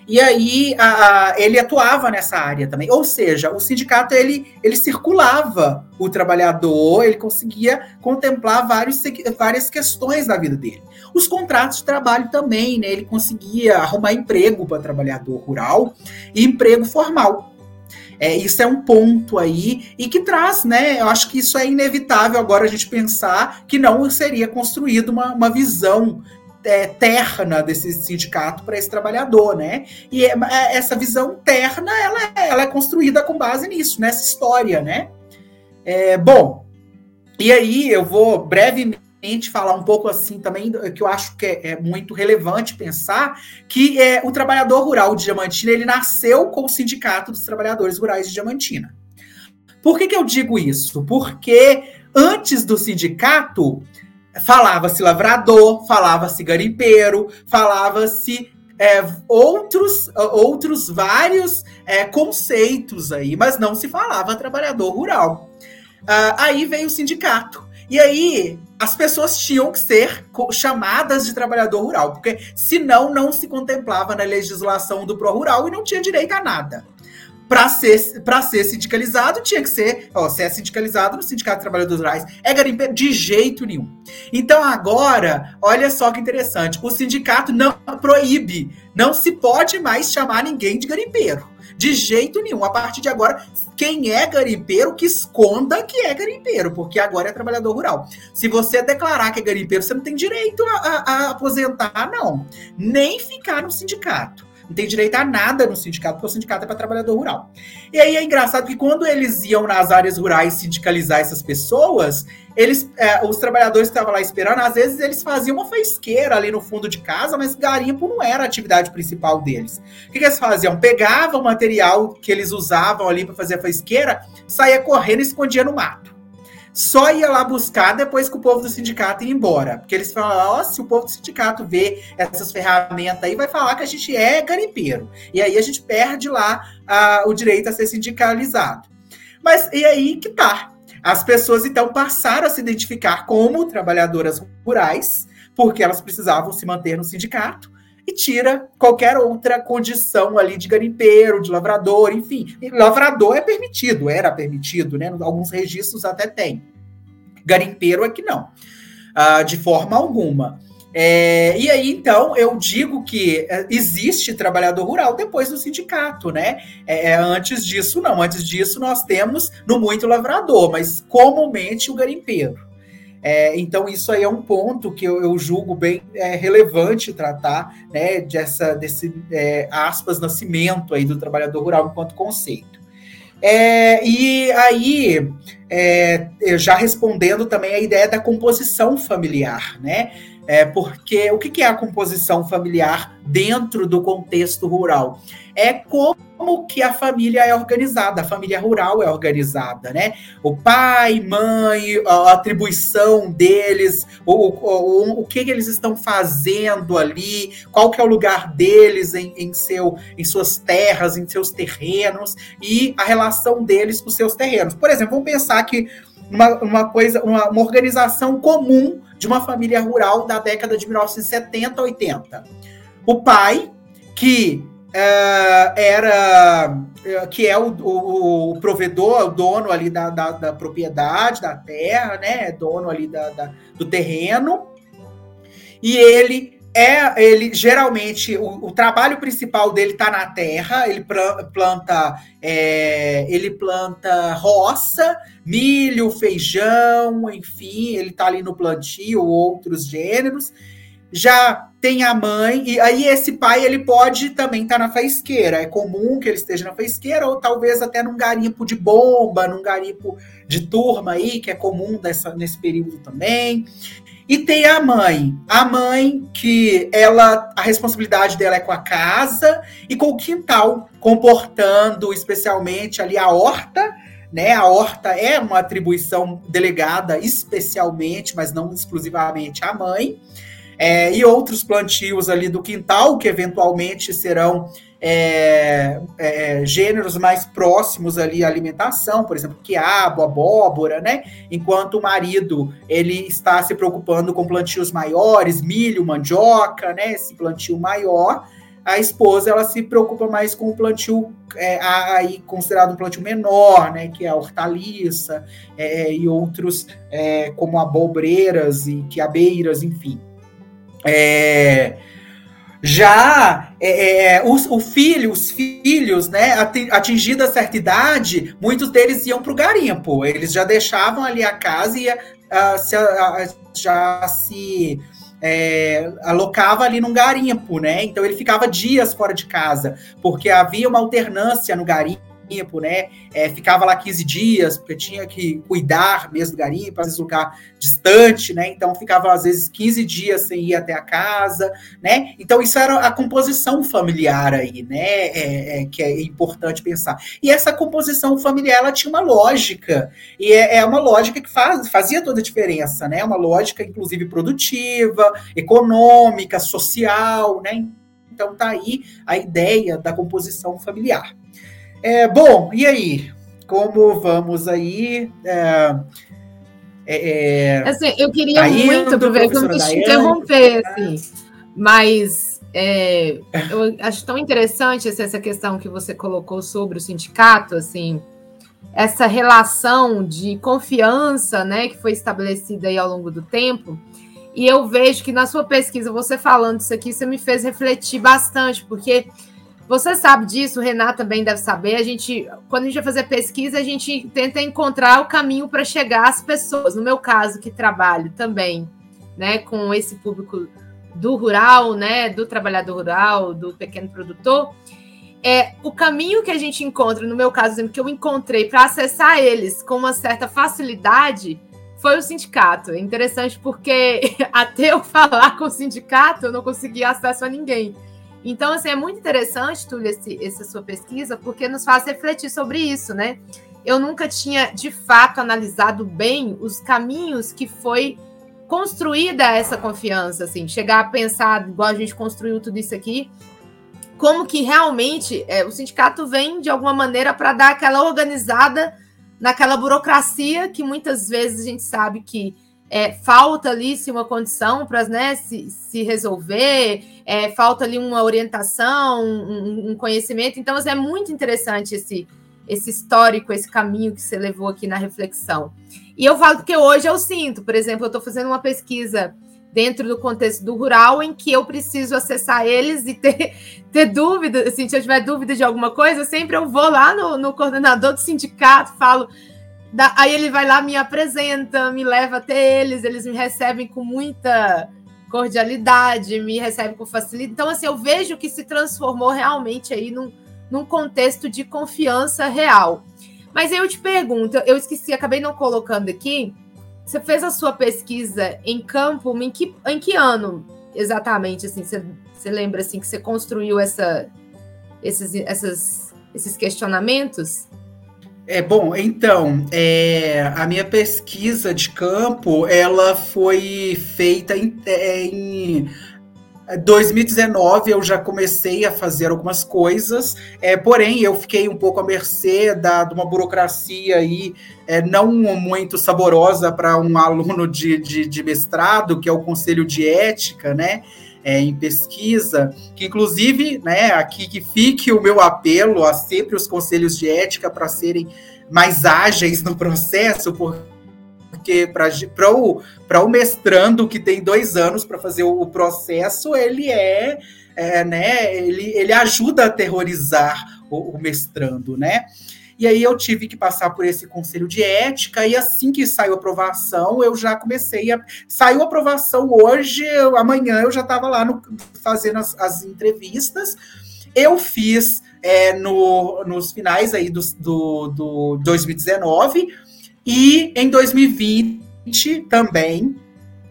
e aí a, a, ele atuava nessa área também. Ou seja, o sindicato ele, ele circulava o trabalhador, ele conseguia contemplar vários, várias questões da vida dele. Os contratos de trabalho também, né? Ele conseguia arrumar emprego para trabalhador rural e emprego formal. É, isso é um ponto aí e que traz, né? Eu acho que isso é inevitável agora a gente pensar que não seria construída uma, uma visão é, terna desse sindicato para esse trabalhador, né? E é, é, essa visão terna, ela, é, ela é construída com base nisso, nessa história, né? É, bom, e aí eu vou brevemente falar um pouco assim também, que eu acho que é, é, muito relevante pensar, que é, o trabalhador rural de Diamantina, ele nasceu com o Sindicato dos Trabalhadores Rurais de Diamantina. Por que, que eu digo isso? Porque antes do sindicato, falava-se lavrador, falava-se garimpeiro, falava-se é, outros, outros vários é, conceitos aí, mas não se falava trabalhador rural. Uh, aí veio o sindicato. E aí as pessoas tinham que ser chamadas de trabalhador rural, porque senão não se contemplava na legislação do pró-rural e não tinha direito a nada para ser, ser sindicalizado, tinha que ser, ó, se é sindicalizado no Sindicato de Trabalhadores Rurais, é garimpeiro de jeito nenhum. Então agora, olha só que interessante, o sindicato não proíbe, não se pode mais chamar ninguém de garimpeiro. De jeito nenhum. A partir de agora, quem é garimpeiro, que esconda que é garimpeiro, porque agora é trabalhador rural. Se você declarar que é garimpeiro, você não tem direito a, a, a aposentar, não. Nem ficar no sindicato não tem direito a nada no sindicato, porque o sindicato é para trabalhador rural. E aí é engraçado que quando eles iam nas áreas rurais sindicalizar essas pessoas, eles, é, os trabalhadores que estavam lá esperando, às vezes eles faziam uma faisqueira ali no fundo de casa, mas garimpo não era a atividade principal deles. O que, que eles faziam? Pegavam o material que eles usavam ali para fazer a faisqueira, saía correndo e escondia no mato só ia lá buscar depois que o povo do sindicato ia embora. Porque eles falam, oh, se o povo do sindicato vê essas ferramentas aí, vai falar que a gente é garimpeiro. E aí a gente perde lá o direito a ser sindicalizado. Mas e aí que tá. As pessoas então passaram a se identificar como trabalhadoras rurais, porque elas precisavam se manter no sindicato e tira qualquer outra condição ali de garimpeiro, de lavrador, enfim. E lavrador é permitido, era permitido, né? Alguns registros até tem. Garimpeiro é que não, uh, de forma alguma. É, e aí, então, eu digo que é, existe trabalhador rural depois do sindicato, né? É, é, antes disso, não. Antes disso, nós temos no muito lavrador, mas comumente o garimpeiro. É, então, isso aí é um ponto que eu, eu julgo bem é, relevante tratar, né, dessa, desse, é, aspas, nascimento aí do trabalhador rural enquanto conceito. É, e aí, é, já respondendo também a ideia da composição familiar, né? É, porque o que é a composição familiar dentro do contexto rural? É como que a família é organizada, a família rural é organizada, né? O pai, mãe, a atribuição deles, o, o, o que eles estão fazendo ali, qual que é o lugar deles em, em, seu, em suas terras, em seus terrenos, e a relação deles com seus terrenos. Por exemplo, vamos pensar que uma, uma coisa, uma, uma organização comum de uma família rural da década de 1970, 80. O pai, que era uh, que é o, o, o, provedor, o dono ali da, da, da, propriedade, da terra, né? Dono ali da, da do terreno. E ele é ele geralmente o, o trabalho principal dele está na terra ele planta é, ele planta roça milho feijão enfim ele está ali no plantio outros gêneros já tem a mãe, e aí esse pai ele pode também estar tá na faisqueira. É comum que ele esteja na faisqueira, ou talvez até num garimpo de bomba, num garimpo de turma aí, que é comum dessa, nesse período também. E tem a mãe. A mãe que ela a responsabilidade dela é com a casa e com o quintal, comportando especialmente ali a horta, né? A horta é uma atribuição delegada especialmente, mas não exclusivamente à mãe é, e outros plantios ali do quintal, que eventualmente serão é, é, gêneros mais próximos ali à alimentação, por exemplo, quiabo, abóbora, né? Enquanto o marido ele está se preocupando com plantios maiores, milho, mandioca, né? Esse plantio maior. A esposa ela se preocupa mais com o plantio é, aí considerado um plantio menor, né? Que é a hortaliça é, e outros é, como abobreiras e quiabeiras, enfim. É, já é, é, os, o filho, os filhos, né, atingida certa idade, muitos deles iam para o garimpo. Eles já deixavam ali a casa e a, se, a, já se é, alocava ali num garimpo, né? Então ele ficava dias fora de casa, porque havia uma alternância no garimpo garimpo, né? É, ficava lá 15 dias, porque tinha que cuidar mesmo do garimpo, às vezes lugar distante, né? Então ficava às vezes 15 dias sem ir até a casa, né? Então isso era a composição familiar aí, né? É, é, que é importante pensar. E essa composição familiar ela tinha uma lógica, e é, é uma lógica que faz, fazia toda a diferença, né? Uma lógica, inclusive, produtiva, econômica, social, né? Então tá aí a ideia da composição familiar. É, bom, e aí? Como vamos aí? É, é, é assim, eu queria tá muito, aproveitar me te interromper, assim, mas é, eu acho tão interessante essa questão que você colocou sobre o sindicato, assim, essa relação de confiança, né, que foi estabelecida aí ao longo do tempo. E eu vejo que na sua pesquisa, você falando isso aqui, você me fez refletir bastante, porque você sabe disso, o Renato também deve saber. A gente, quando a gente vai fazer pesquisa, a gente tenta encontrar o caminho para chegar às pessoas. No meu caso, que trabalho também, né, com esse público do rural, né, do trabalhador rural, do pequeno produtor, é o caminho que a gente encontra, no meu caso, que eu encontrei para acessar eles com uma certa facilidade, foi o sindicato. É interessante porque até eu falar com o sindicato, eu não conseguia acesso a ninguém. Então, assim, é muito interessante, Túlio, esse, essa sua pesquisa, porque nos faz refletir sobre isso, né? Eu nunca tinha, de fato, analisado bem os caminhos que foi construída essa confiança, assim, chegar a pensar, igual a gente construiu tudo isso aqui, como que realmente é, o sindicato vem, de alguma maneira, para dar aquela organizada naquela burocracia que muitas vezes a gente sabe que é, falta ali se uma condição para né, se, se resolver, é, falta ali uma orientação, um, um, conhecimento. Então, assim, é muito interessante esse, esse histórico, esse caminho que você levou aqui na reflexão. E eu falo que hoje eu sinto, por exemplo, eu estou fazendo uma pesquisa dentro do contexto do rural em que eu preciso acessar eles e ter, ter dúvida, assim, se eu tiver dúvida de alguma coisa, sempre eu vou lá no, no coordenador do sindicato, falo, da, aí ele vai lá, me apresenta, me leva até eles, eles me recebem com muita cordialidade, me recebem com facilidade. Então, assim, eu vejo que se transformou realmente aí num, num contexto de confiança real. Mas eu te pergunto, eu esqueci, acabei não colocando aqui. Você fez a sua pesquisa em campo em que, em que ano exatamente? Assim, você, você lembra assim que você construiu essa, esses, essas, esses questionamentos? É bom, então é, a minha pesquisa de campo ela foi feita em, é, em 2019 eu já comecei a fazer algumas coisas, é, porém eu fiquei um pouco à mercê da, de uma burocracia aí, é, não muito saborosa para um aluno de, de, de, mestrado, que é o Conselho de Ética, né? É, em pesquisa, que inclusive, né, aqui que fique o meu apelo a sempre os conselhos de ética para serem mais ágeis no processo, porque para o, o mestrando que tem dois anos para fazer o, o, processo, ele é, é, né, ele, ele ajuda a aterrorizar o, o mestrando, né? E aí eu tive que passar por esse conselho de ética, e assim que saiu a aprovação, eu já comecei a. Saiu a aprovação hoje, eu, amanhã eu já estava lá no, fazendo as, as, entrevistas. Eu fiz é, no, nos finais aí do, do, do 2019 e em 2020 também.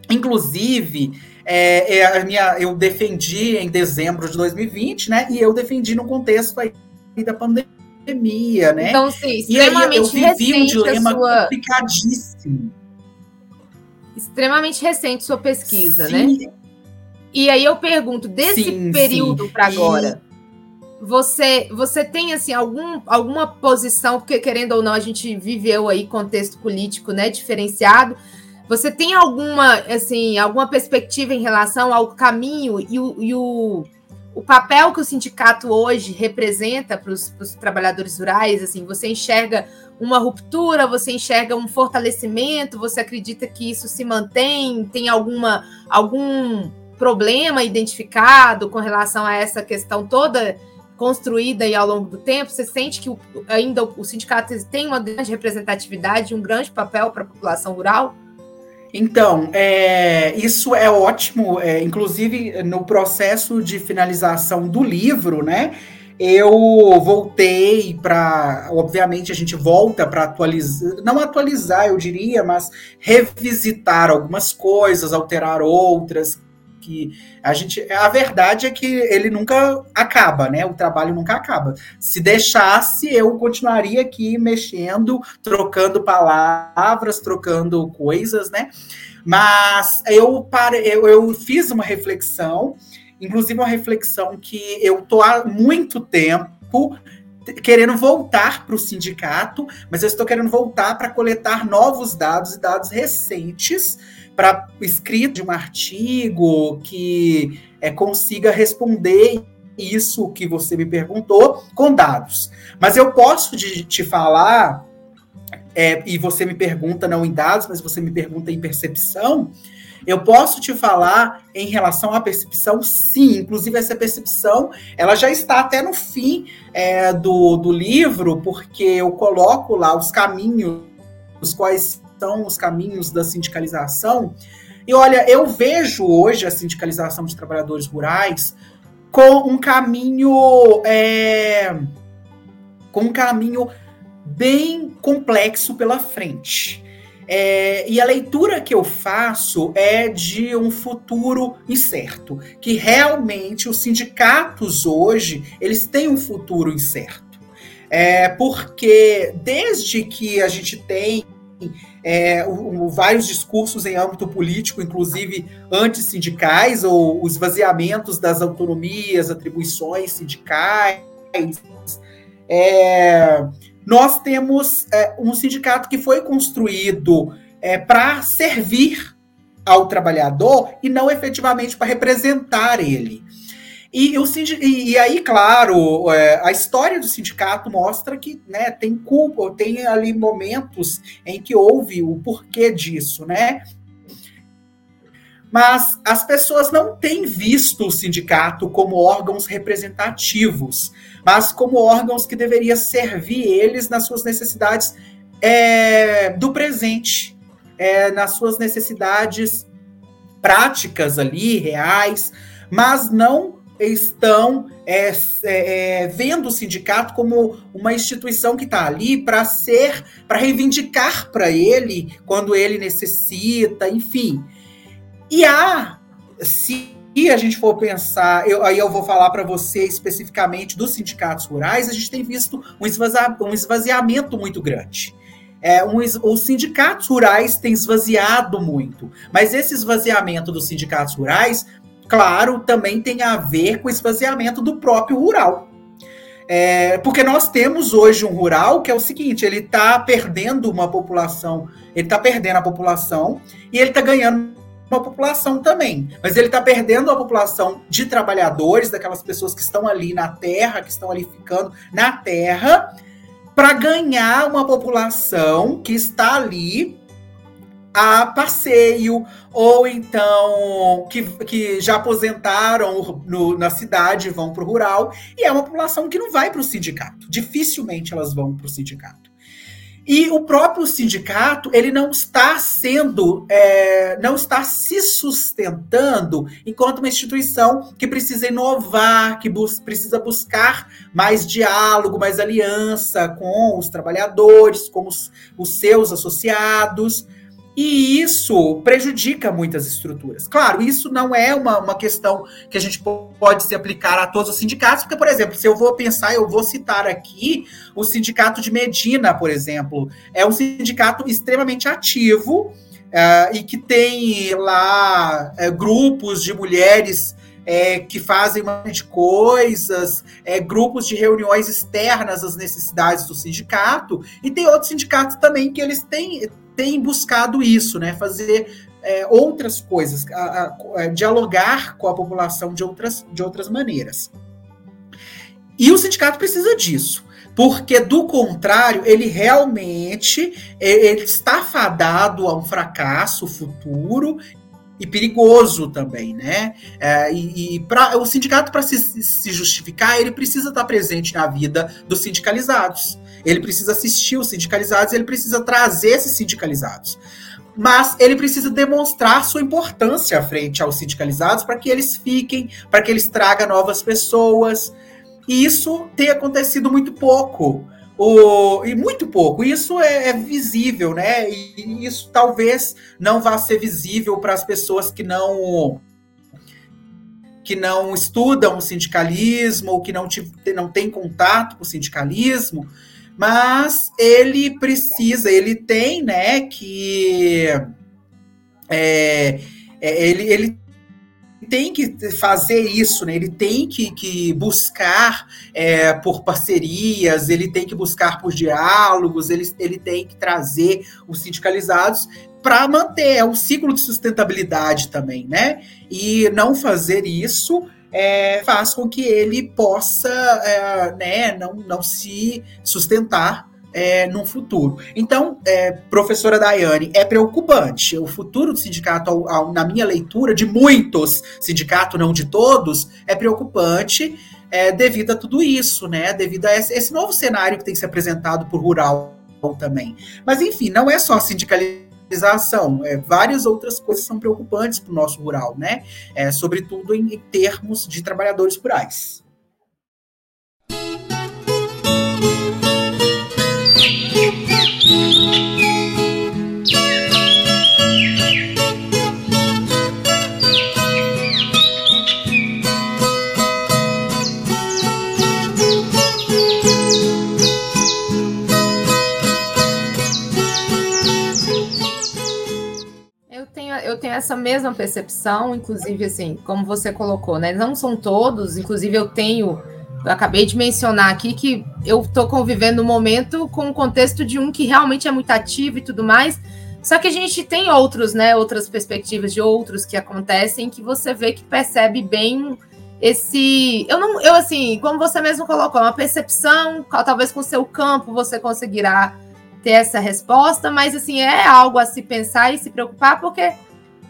Inclusive, é, é, a minha, eu defendi em dezembro de 2020, né? E eu defendi no contexto aí da pandemia, né? Então, sim, extremamente e aí eu vivi um dilema sua... complicadíssimo. Extremamente recente sua pesquisa, né? sim. né? E aí eu pergunto, desse sim, período para agora, você você tem assim algum, alguma posição, porque querendo ou não, a gente viveu aí contexto político, né, diferenciado você tem alguma, assim, alguma perspectiva em relação ao caminho e o, e o, o papel que o sindicato hoje representa para os trabalhadores rurais? Assim, você enxerga uma ruptura, você enxerga um fortalecimento, você acredita que isso se mantém? Tem alguma algum problema identificado com relação a essa questão toda construída aí ao longo do tempo? Você sente que o, ainda o, sindicato tem uma grande representatividade, um grande papel para a população rural? Então, é, isso é ótimo, é, inclusive no processo de finalização do livro, né? Eu voltei para. Obviamente, a gente volta para atualizar, não atualizar, eu diria, mas revisitar algumas coisas, alterar outras, que a gente. A verdade é que ele nunca acaba, né? O trabalho nunca acaba. Se deixasse, eu continuaria aqui mexendo, trocando palavras, trocando coisas, né? Mas eu, pare, eu, eu fiz uma reflexão, inclusive uma reflexão que eu tô há muito tempo querendo voltar para o sindicato, mas eu estou querendo voltar para coletar novos dados e dados recentes para escrito de um artigo que é, consiga responder isso que você me perguntou com dados. Mas eu posso de, te falar, é, e você me pergunta não em dados, mas você me pergunta em percepção. Eu posso te falar em relação à percepção, sim. Inclusive, essa percepção ela já está até no fim é, do, do livro, porque eu coloco lá os caminhos, os quais estão os caminhos da sindicalização. E olha, eu vejo hoje a sindicalização de trabalhadores rurais com um caminho é, com um caminho bem complexo pela frente. É, e a leitura que eu faço é de um futuro incerto, que realmente os sindicatos hoje eles têm um futuro incerto, é, porque desde que a gente tem é, vários discursos em âmbito político, inclusive antissindicais, ou os esvaziamentos das autonomias, atribuições sindicais. É, nós temos é, um sindicato que foi construído é, para servir ao trabalhador e não efetivamente para representar ele. E, o e, e aí, claro, é, a história do sindicato mostra que né, tem culpa, tem ali momentos em que houve o porquê disso, né? Mas as pessoas não têm visto o sindicato como órgãos representativos, mas como órgãos que deveriam servir eles nas suas necessidades é, do presente, é, nas suas necessidades práticas ali, reais, mas não estão é, é, é, vendo o sindicato como uma instituição que está ali para ser, para reivindicar para ele quando ele necessita, enfim. E há, se a gente for pensar, eu, aí eu vou falar para você especificamente dos sindicatos rurais, a gente tem visto um, esvazia, um esvaziamento muito grande. É, um, os sindicatos rurais têm esvaziado muito, mas esse esvaziamento dos sindicatos rurais claro, também tem a ver com o esvaziamento do próprio rural. É, porque nós temos hoje um rural que é o seguinte: ele está perdendo uma população, ele está perdendo a população e ele está ganhando uma população também. Mas ele está perdendo a população de trabalhadores, daquelas pessoas que estão ali na terra, que estão ali ficando na terra, para ganhar uma população que está ali a passeio, ou então que, que já aposentaram no, na cidade vão para o rural, e é uma população que não vai para o sindicato. Dificilmente elas vão para o sindicato. E o próprio sindicato, ele não está sendo, é, não está se sustentando enquanto uma instituição que precisa inovar, que bus precisa buscar mais diálogo, mais aliança com os trabalhadores, com os, os seus associados. E isso prejudica muitas estruturas. Claro, isso não é uma, uma questão que a gente pode se aplicar a todos os sindicatos, porque, por exemplo, se eu vou pensar, eu vou citar aqui o sindicato de Medina, por exemplo. É um sindicato extremamente ativo uh, e que tem lá uh, grupos de mulheres é, que fazem uma de coisas, grupos de reuniões externas às necessidades do sindicato, e tem outros sindicatos também que eles têm tem buscado isso, né? Fazer é, outras coisas, a, a, a, dialogar com a população de outras, de outras maneiras. E o sindicato precisa disso, porque do contrário, ele realmente é, ele está fadado a um fracasso futuro e perigoso também, né? É, e, e pra, o sindicato, para se, se, justificar, ele precisa estar presente na vida dos sindicalizados. Ele precisa assistir os sindicalizados, ele precisa trazer esses sindicalizados. Mas ele precisa demonstrar sua importância frente aos sindicalizados para que eles fiquem, para que eles tragam novas pessoas. E isso tem acontecido muito pouco. O, e muito pouco. Isso é, é, visível, né? E isso talvez não vá ser visível para as pessoas que não que não estudam o sindicalismo ou que não, te, não têm contato com o sindicalismo, mas ele precisa, ele tem, né, que é, é, ele, ele tem que fazer isso, né? Ele tem que, que buscar é, por parcerias, ele tem que buscar por diálogos, ele, ele tem que trazer os sindicalizados para manter é um ciclo de sustentabilidade também, né? E não fazer isso é, faz com que ele possa é, né, não, não se sustentar é, no futuro. Então, é, professora Daiane, é preocupante. O futuro do sindicato, ao, ao, na minha leitura, de muitos, sindicato não de todos, é preocupante é, devido a tudo isso, né? Devido a esse, novo cenário que tem se apresentado por rural também. Mas, enfim, não é só sindicalização, é, várias outras coisas são preocupantes para o nosso rural, né? É, sobretudo em, em termos de trabalhadores rurais. Eu tenho essa mesma percepção, inclusive, assim, como você colocou, né? Não são todos, inclusive eu tenho, eu acabei de mencionar aqui que eu estou convivendo no momento com o contexto de um que realmente é muito ativo e tudo mais. Só que a gente tem outros, né? Outras perspectivas de outros que acontecem que você vê que percebe bem esse. Eu não, eu assim, como você mesmo colocou, uma percepção, talvez com o seu campo você conseguirá ter essa resposta, mas assim, é algo a se pensar e se preocupar, porque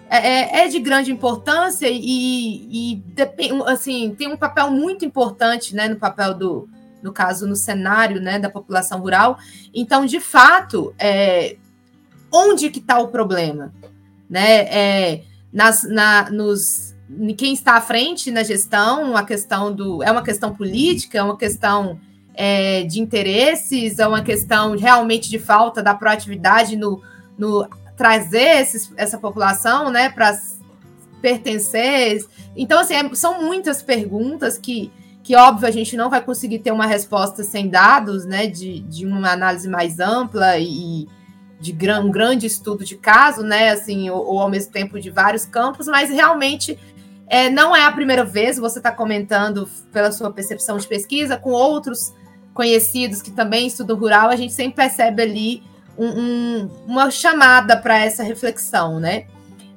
é, é, é de grande importância e, e, assim tem um papel muito importante né, no papel do no caso no cenário né, da população rural. Então de fato é, onde que está o problema né? É, nas, na, nos quem está à frente na gestão a questão do é uma questão política é uma questão é, de interesses é uma questão realmente de falta da proatividade no, no trazer esses, essa população, né, para pertencer. Então, assim, é, são muitas perguntas que, que, óbvio, a gente não vai conseguir ter uma resposta sem dados, né, de, de uma análise mais ampla e de gran, um grande estudo de caso, né, assim, ou, ou ao mesmo tempo de vários campos, mas realmente é, não é a primeira vez, você está comentando pela sua percepção de pesquisa, com outros conhecidos que também estudam rural, a gente sempre percebe ali um, um, uma chamada para essa reflexão, né?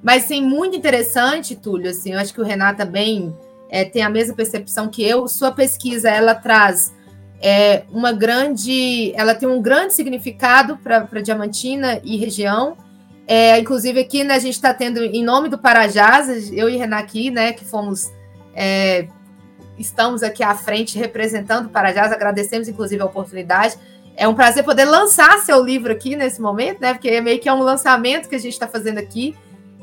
Mas sim, muito interessante, Túlio. Assim, eu acho que o Renato também é, tem a mesma percepção que eu. Sua pesquisa ela traz é, uma grande, ela tem um grande significado para Diamantina e região. É, inclusive aqui, né, a gente está tendo, em nome do Parajás, eu e Renan aqui, né, que fomos, é, estamos aqui à frente representando o Parajás, agradecemos inclusive a oportunidade. É um prazer poder lançar seu livro aqui nesse momento, né, porque é meio que é um lançamento que a gente está fazendo aqui.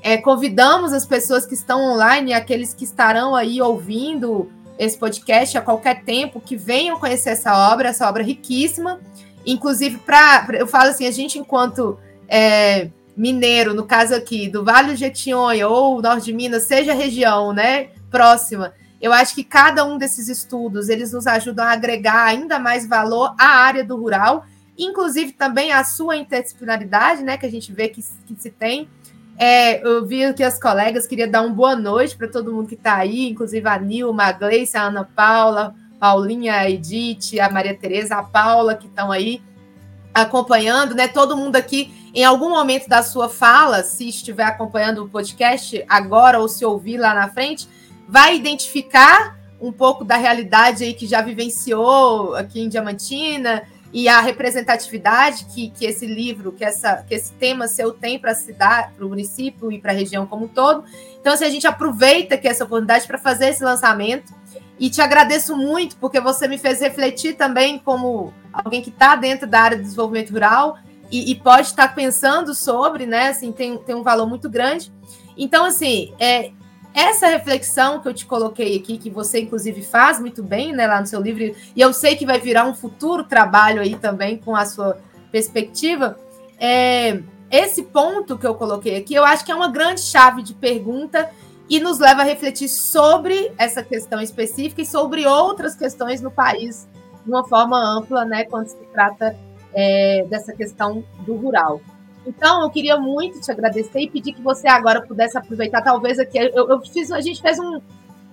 É, convidamos as pessoas que estão online, aqueles que estarão aí ouvindo esse podcast a qualquer tempo, que venham conhecer essa obra, essa obra riquíssima. Inclusive, para eu falo assim, a gente, enquanto é, mineiro, no caso aqui, do Vale do Jequitinhonha ou Norte de Minas, seja região né, próxima, eu acho que cada um desses estudos eles nos ajudam a agregar ainda mais valor à área do rural, inclusive também à sua interdisciplinaridade, né, que a gente vê que, que se tem. É, eu vi que as colegas queria dar uma boa noite para todo mundo que está aí, inclusive a Nilma, a Gleice, a Ana Paula, Paulinha, a Edith, a Maria Tereza, a Paula, que estão aí acompanhando, né? Todo mundo aqui, em algum momento da sua fala, se estiver acompanhando o podcast agora ou se ouvir lá na frente, vai identificar um pouco da realidade aí que já vivenciou aqui em Diamantina e a representatividade que, que esse livro, que, essa, que esse tema seu tem para a cidade, para o município e para a região como um todo. Então, assim, a gente aproveita que essa oportunidade para fazer esse lançamento. E te agradeço muito, porque você me fez refletir também como alguém que está dentro da área de desenvolvimento rural e, e, pode estar pensando sobre, né? Assim, tem, tem um valor muito grande. Então, assim, é, essa reflexão que eu te coloquei aqui, que você inclusive faz muito bem, né, lá no seu livro, e eu sei que vai virar um futuro trabalho aí também com a sua perspectiva, é, esse ponto que eu coloquei aqui, eu acho que é uma grande chave de pergunta e nos leva a refletir sobre essa questão específica e sobre outras questões no país de uma forma ampla, né, quando se trata é, dessa questão do rural. Então, eu queria muito te agradecer e pedir que você agora pudesse aproveitar, talvez aqui. Eu, eu fiz, a gente fez um,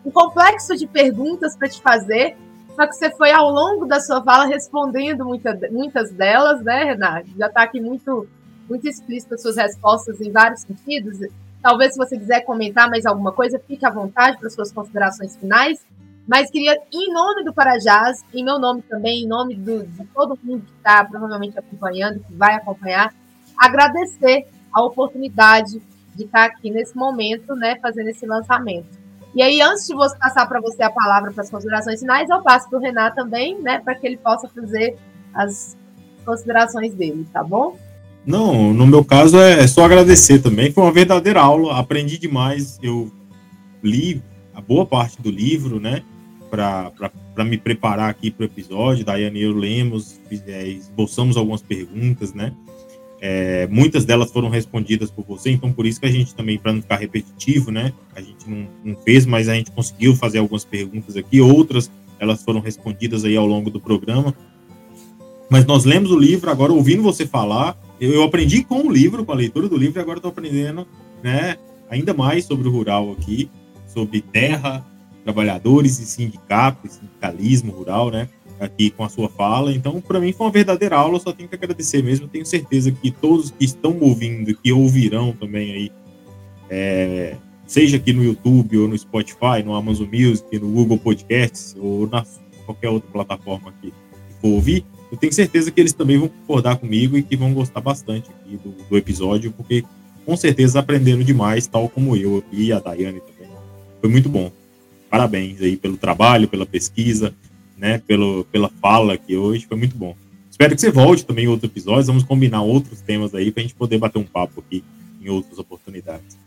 um complexo de perguntas para te fazer, só que você foi ao longo da sua fala respondendo muita, muitas delas, né, Renato? Já está aqui muito, muito explícita suas respostas em vários sentidos. Talvez, se você quiser comentar mais alguma coisa, fique à vontade para suas considerações finais. Mas queria, em nome do Parajás, em meu nome também, em nome do, de todo mundo que está provavelmente acompanhando, que vai acompanhar, agradecer a oportunidade de estar aqui nesse momento, né, fazendo esse lançamento. E aí, antes de você passar para você a palavra para as considerações finais, eu passo para o Renan também, né, para que ele possa fazer as considerações dele, tá bom? Não, no meu caso é só agradecer também. Foi uma verdadeira aula, aprendi demais. Eu li a boa parte do livro, né, para me preparar aqui para o episódio. Daiane e eu lemos, é, esboçamos algumas perguntas, né. É, muitas delas foram respondidas por você, então por isso que a gente também, para não ficar repetitivo, né, a gente não, não, fez, mas a gente conseguiu fazer algumas perguntas aqui, outras elas foram respondidas aí ao longo do programa. Mas nós lemos o livro, agora ouvindo você falar, eu, eu aprendi com o livro, com a leitura do livro, e agora estou aprendendo, né, ainda mais sobre o rural aqui, sobre terra, trabalhadores e sindicatos, sindicalismo rural, né, aqui com a sua fala. Então, para mim foi uma verdadeira aula, só tenho que agradecer mesmo. Tenho certeza que todos que estão ouvindo, que ouvirão também aí, é, seja aqui no YouTube ou no Spotify, no Amazon Music, no Google Podcasts ou na qualquer outra plataforma que for ouvir, eu tenho certeza que eles também vão concordar comigo e que vão gostar bastante aqui do, do episódio, porque com certeza aprenderam demais, tal como eu e a Daiane também. Foi muito bom. Parabéns aí pelo trabalho, pela pesquisa, né, pelo, pela fala aqui hoje, foi muito bom. Espero que você volte também em outros episódios, vamos combinar outros temas aí para a gente poder bater um papo aqui em outras oportunidades.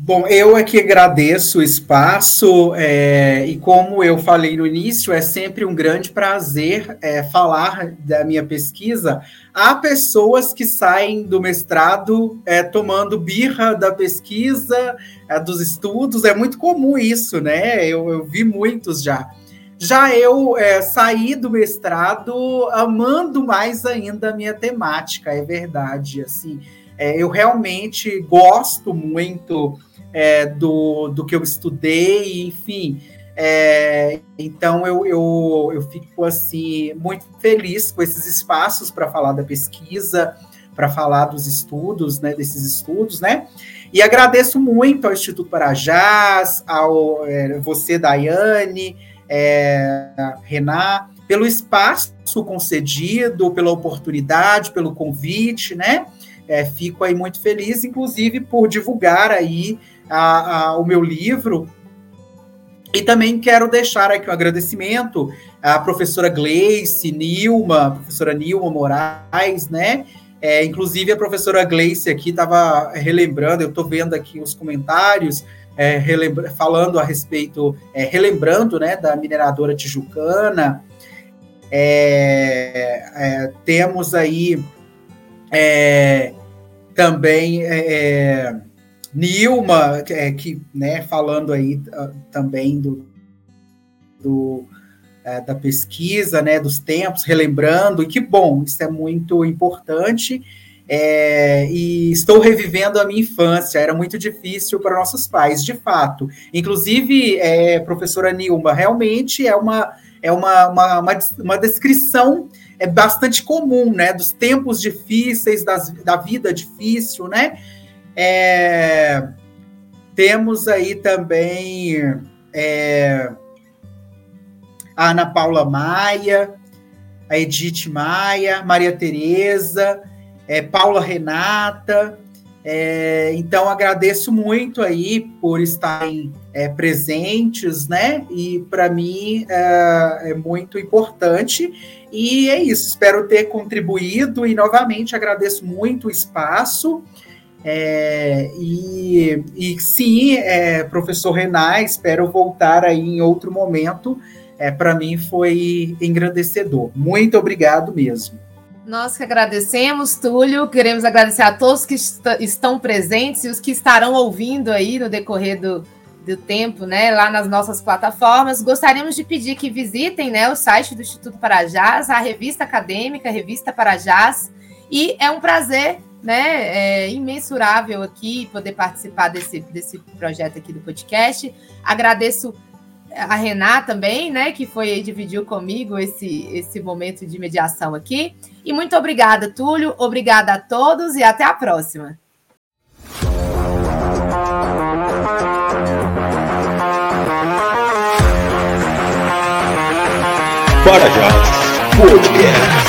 Bom, eu aqui agradeço o espaço é, e como eu falei no início, é sempre um grande prazer é, falar da minha pesquisa. Há pessoas que saem do mestrado é, tomando birra da pesquisa, é, dos estudos, é muito comum isso, né? Eu, eu vi muitos já. Já eu é, saí do mestrado amando mais ainda a minha temática, é verdade. Assim, é, eu realmente gosto muito é, do, do que eu estudei, enfim. É, então eu, eu, eu fico assim muito feliz com esses espaços para falar da pesquisa, para falar dos estudos, né, desses estudos, né? E agradeço muito ao Instituto Parajás, ao é, você, Daiane, é, Renan, pelo espaço concedido, pela oportunidade, pelo convite, né? é, fico aí muito feliz, inclusive por divulgar aí a, a, o meu livro. E também quero deixar aqui um agradecimento à professora Gleice, Nilma, professora Nilma Moraes, né? É, inclusive a professora Gleice aqui estava relembrando, eu estou vendo aqui os comentários, é, falando a respeito, é, relembrando né, da mineradora tijucana. É, é, temos aí é, também Nilma, que, né, falando aí uh, também do, do da pesquisa, né, dos tempos, relembrando, e que bom, isso é muito importante. É, e estou revivendo a minha infância, era muito difícil para nossos pais, de fato. Inclusive, é, professora Nilma, realmente é uma, é uma, uma, uma, uma descrição é bastante comum, né, dos tempos difíceis, das, da vida difícil, né, é, temos aí também é, a Ana Paula Maia, a Edith Maia, Maria Tereza, é, Paula Renata. É, então agradeço muito aí por estarem é, presentes, né? E para mim é, é, muito importante. E é isso, espero ter contribuído e novamente agradeço muito o espaço. É, e, e sim, é, professor Renan, espero voltar aí em outro momento. É, para mim foi engrandecedor. Muito obrigado mesmo. Nós que agradecemos, Túlio. Queremos agradecer a todos que est estão presentes e os que estarão ouvindo aí no decorrer do, do tempo, né, lá nas nossas plataformas. Gostaríamos de pedir que visitem, né, o site do Instituto Parajás, a revista acadêmica, a revista Parajás. E é um prazer, né, é imensurável aqui poder participar desse, desse projeto aqui do podcast. Agradeço a Renata também, né, que foi dividiu comigo esse, esse momento de mediação aqui. E muito obrigada, Túlio. Obrigada a todos e até a próxima. Bora já. Podcast.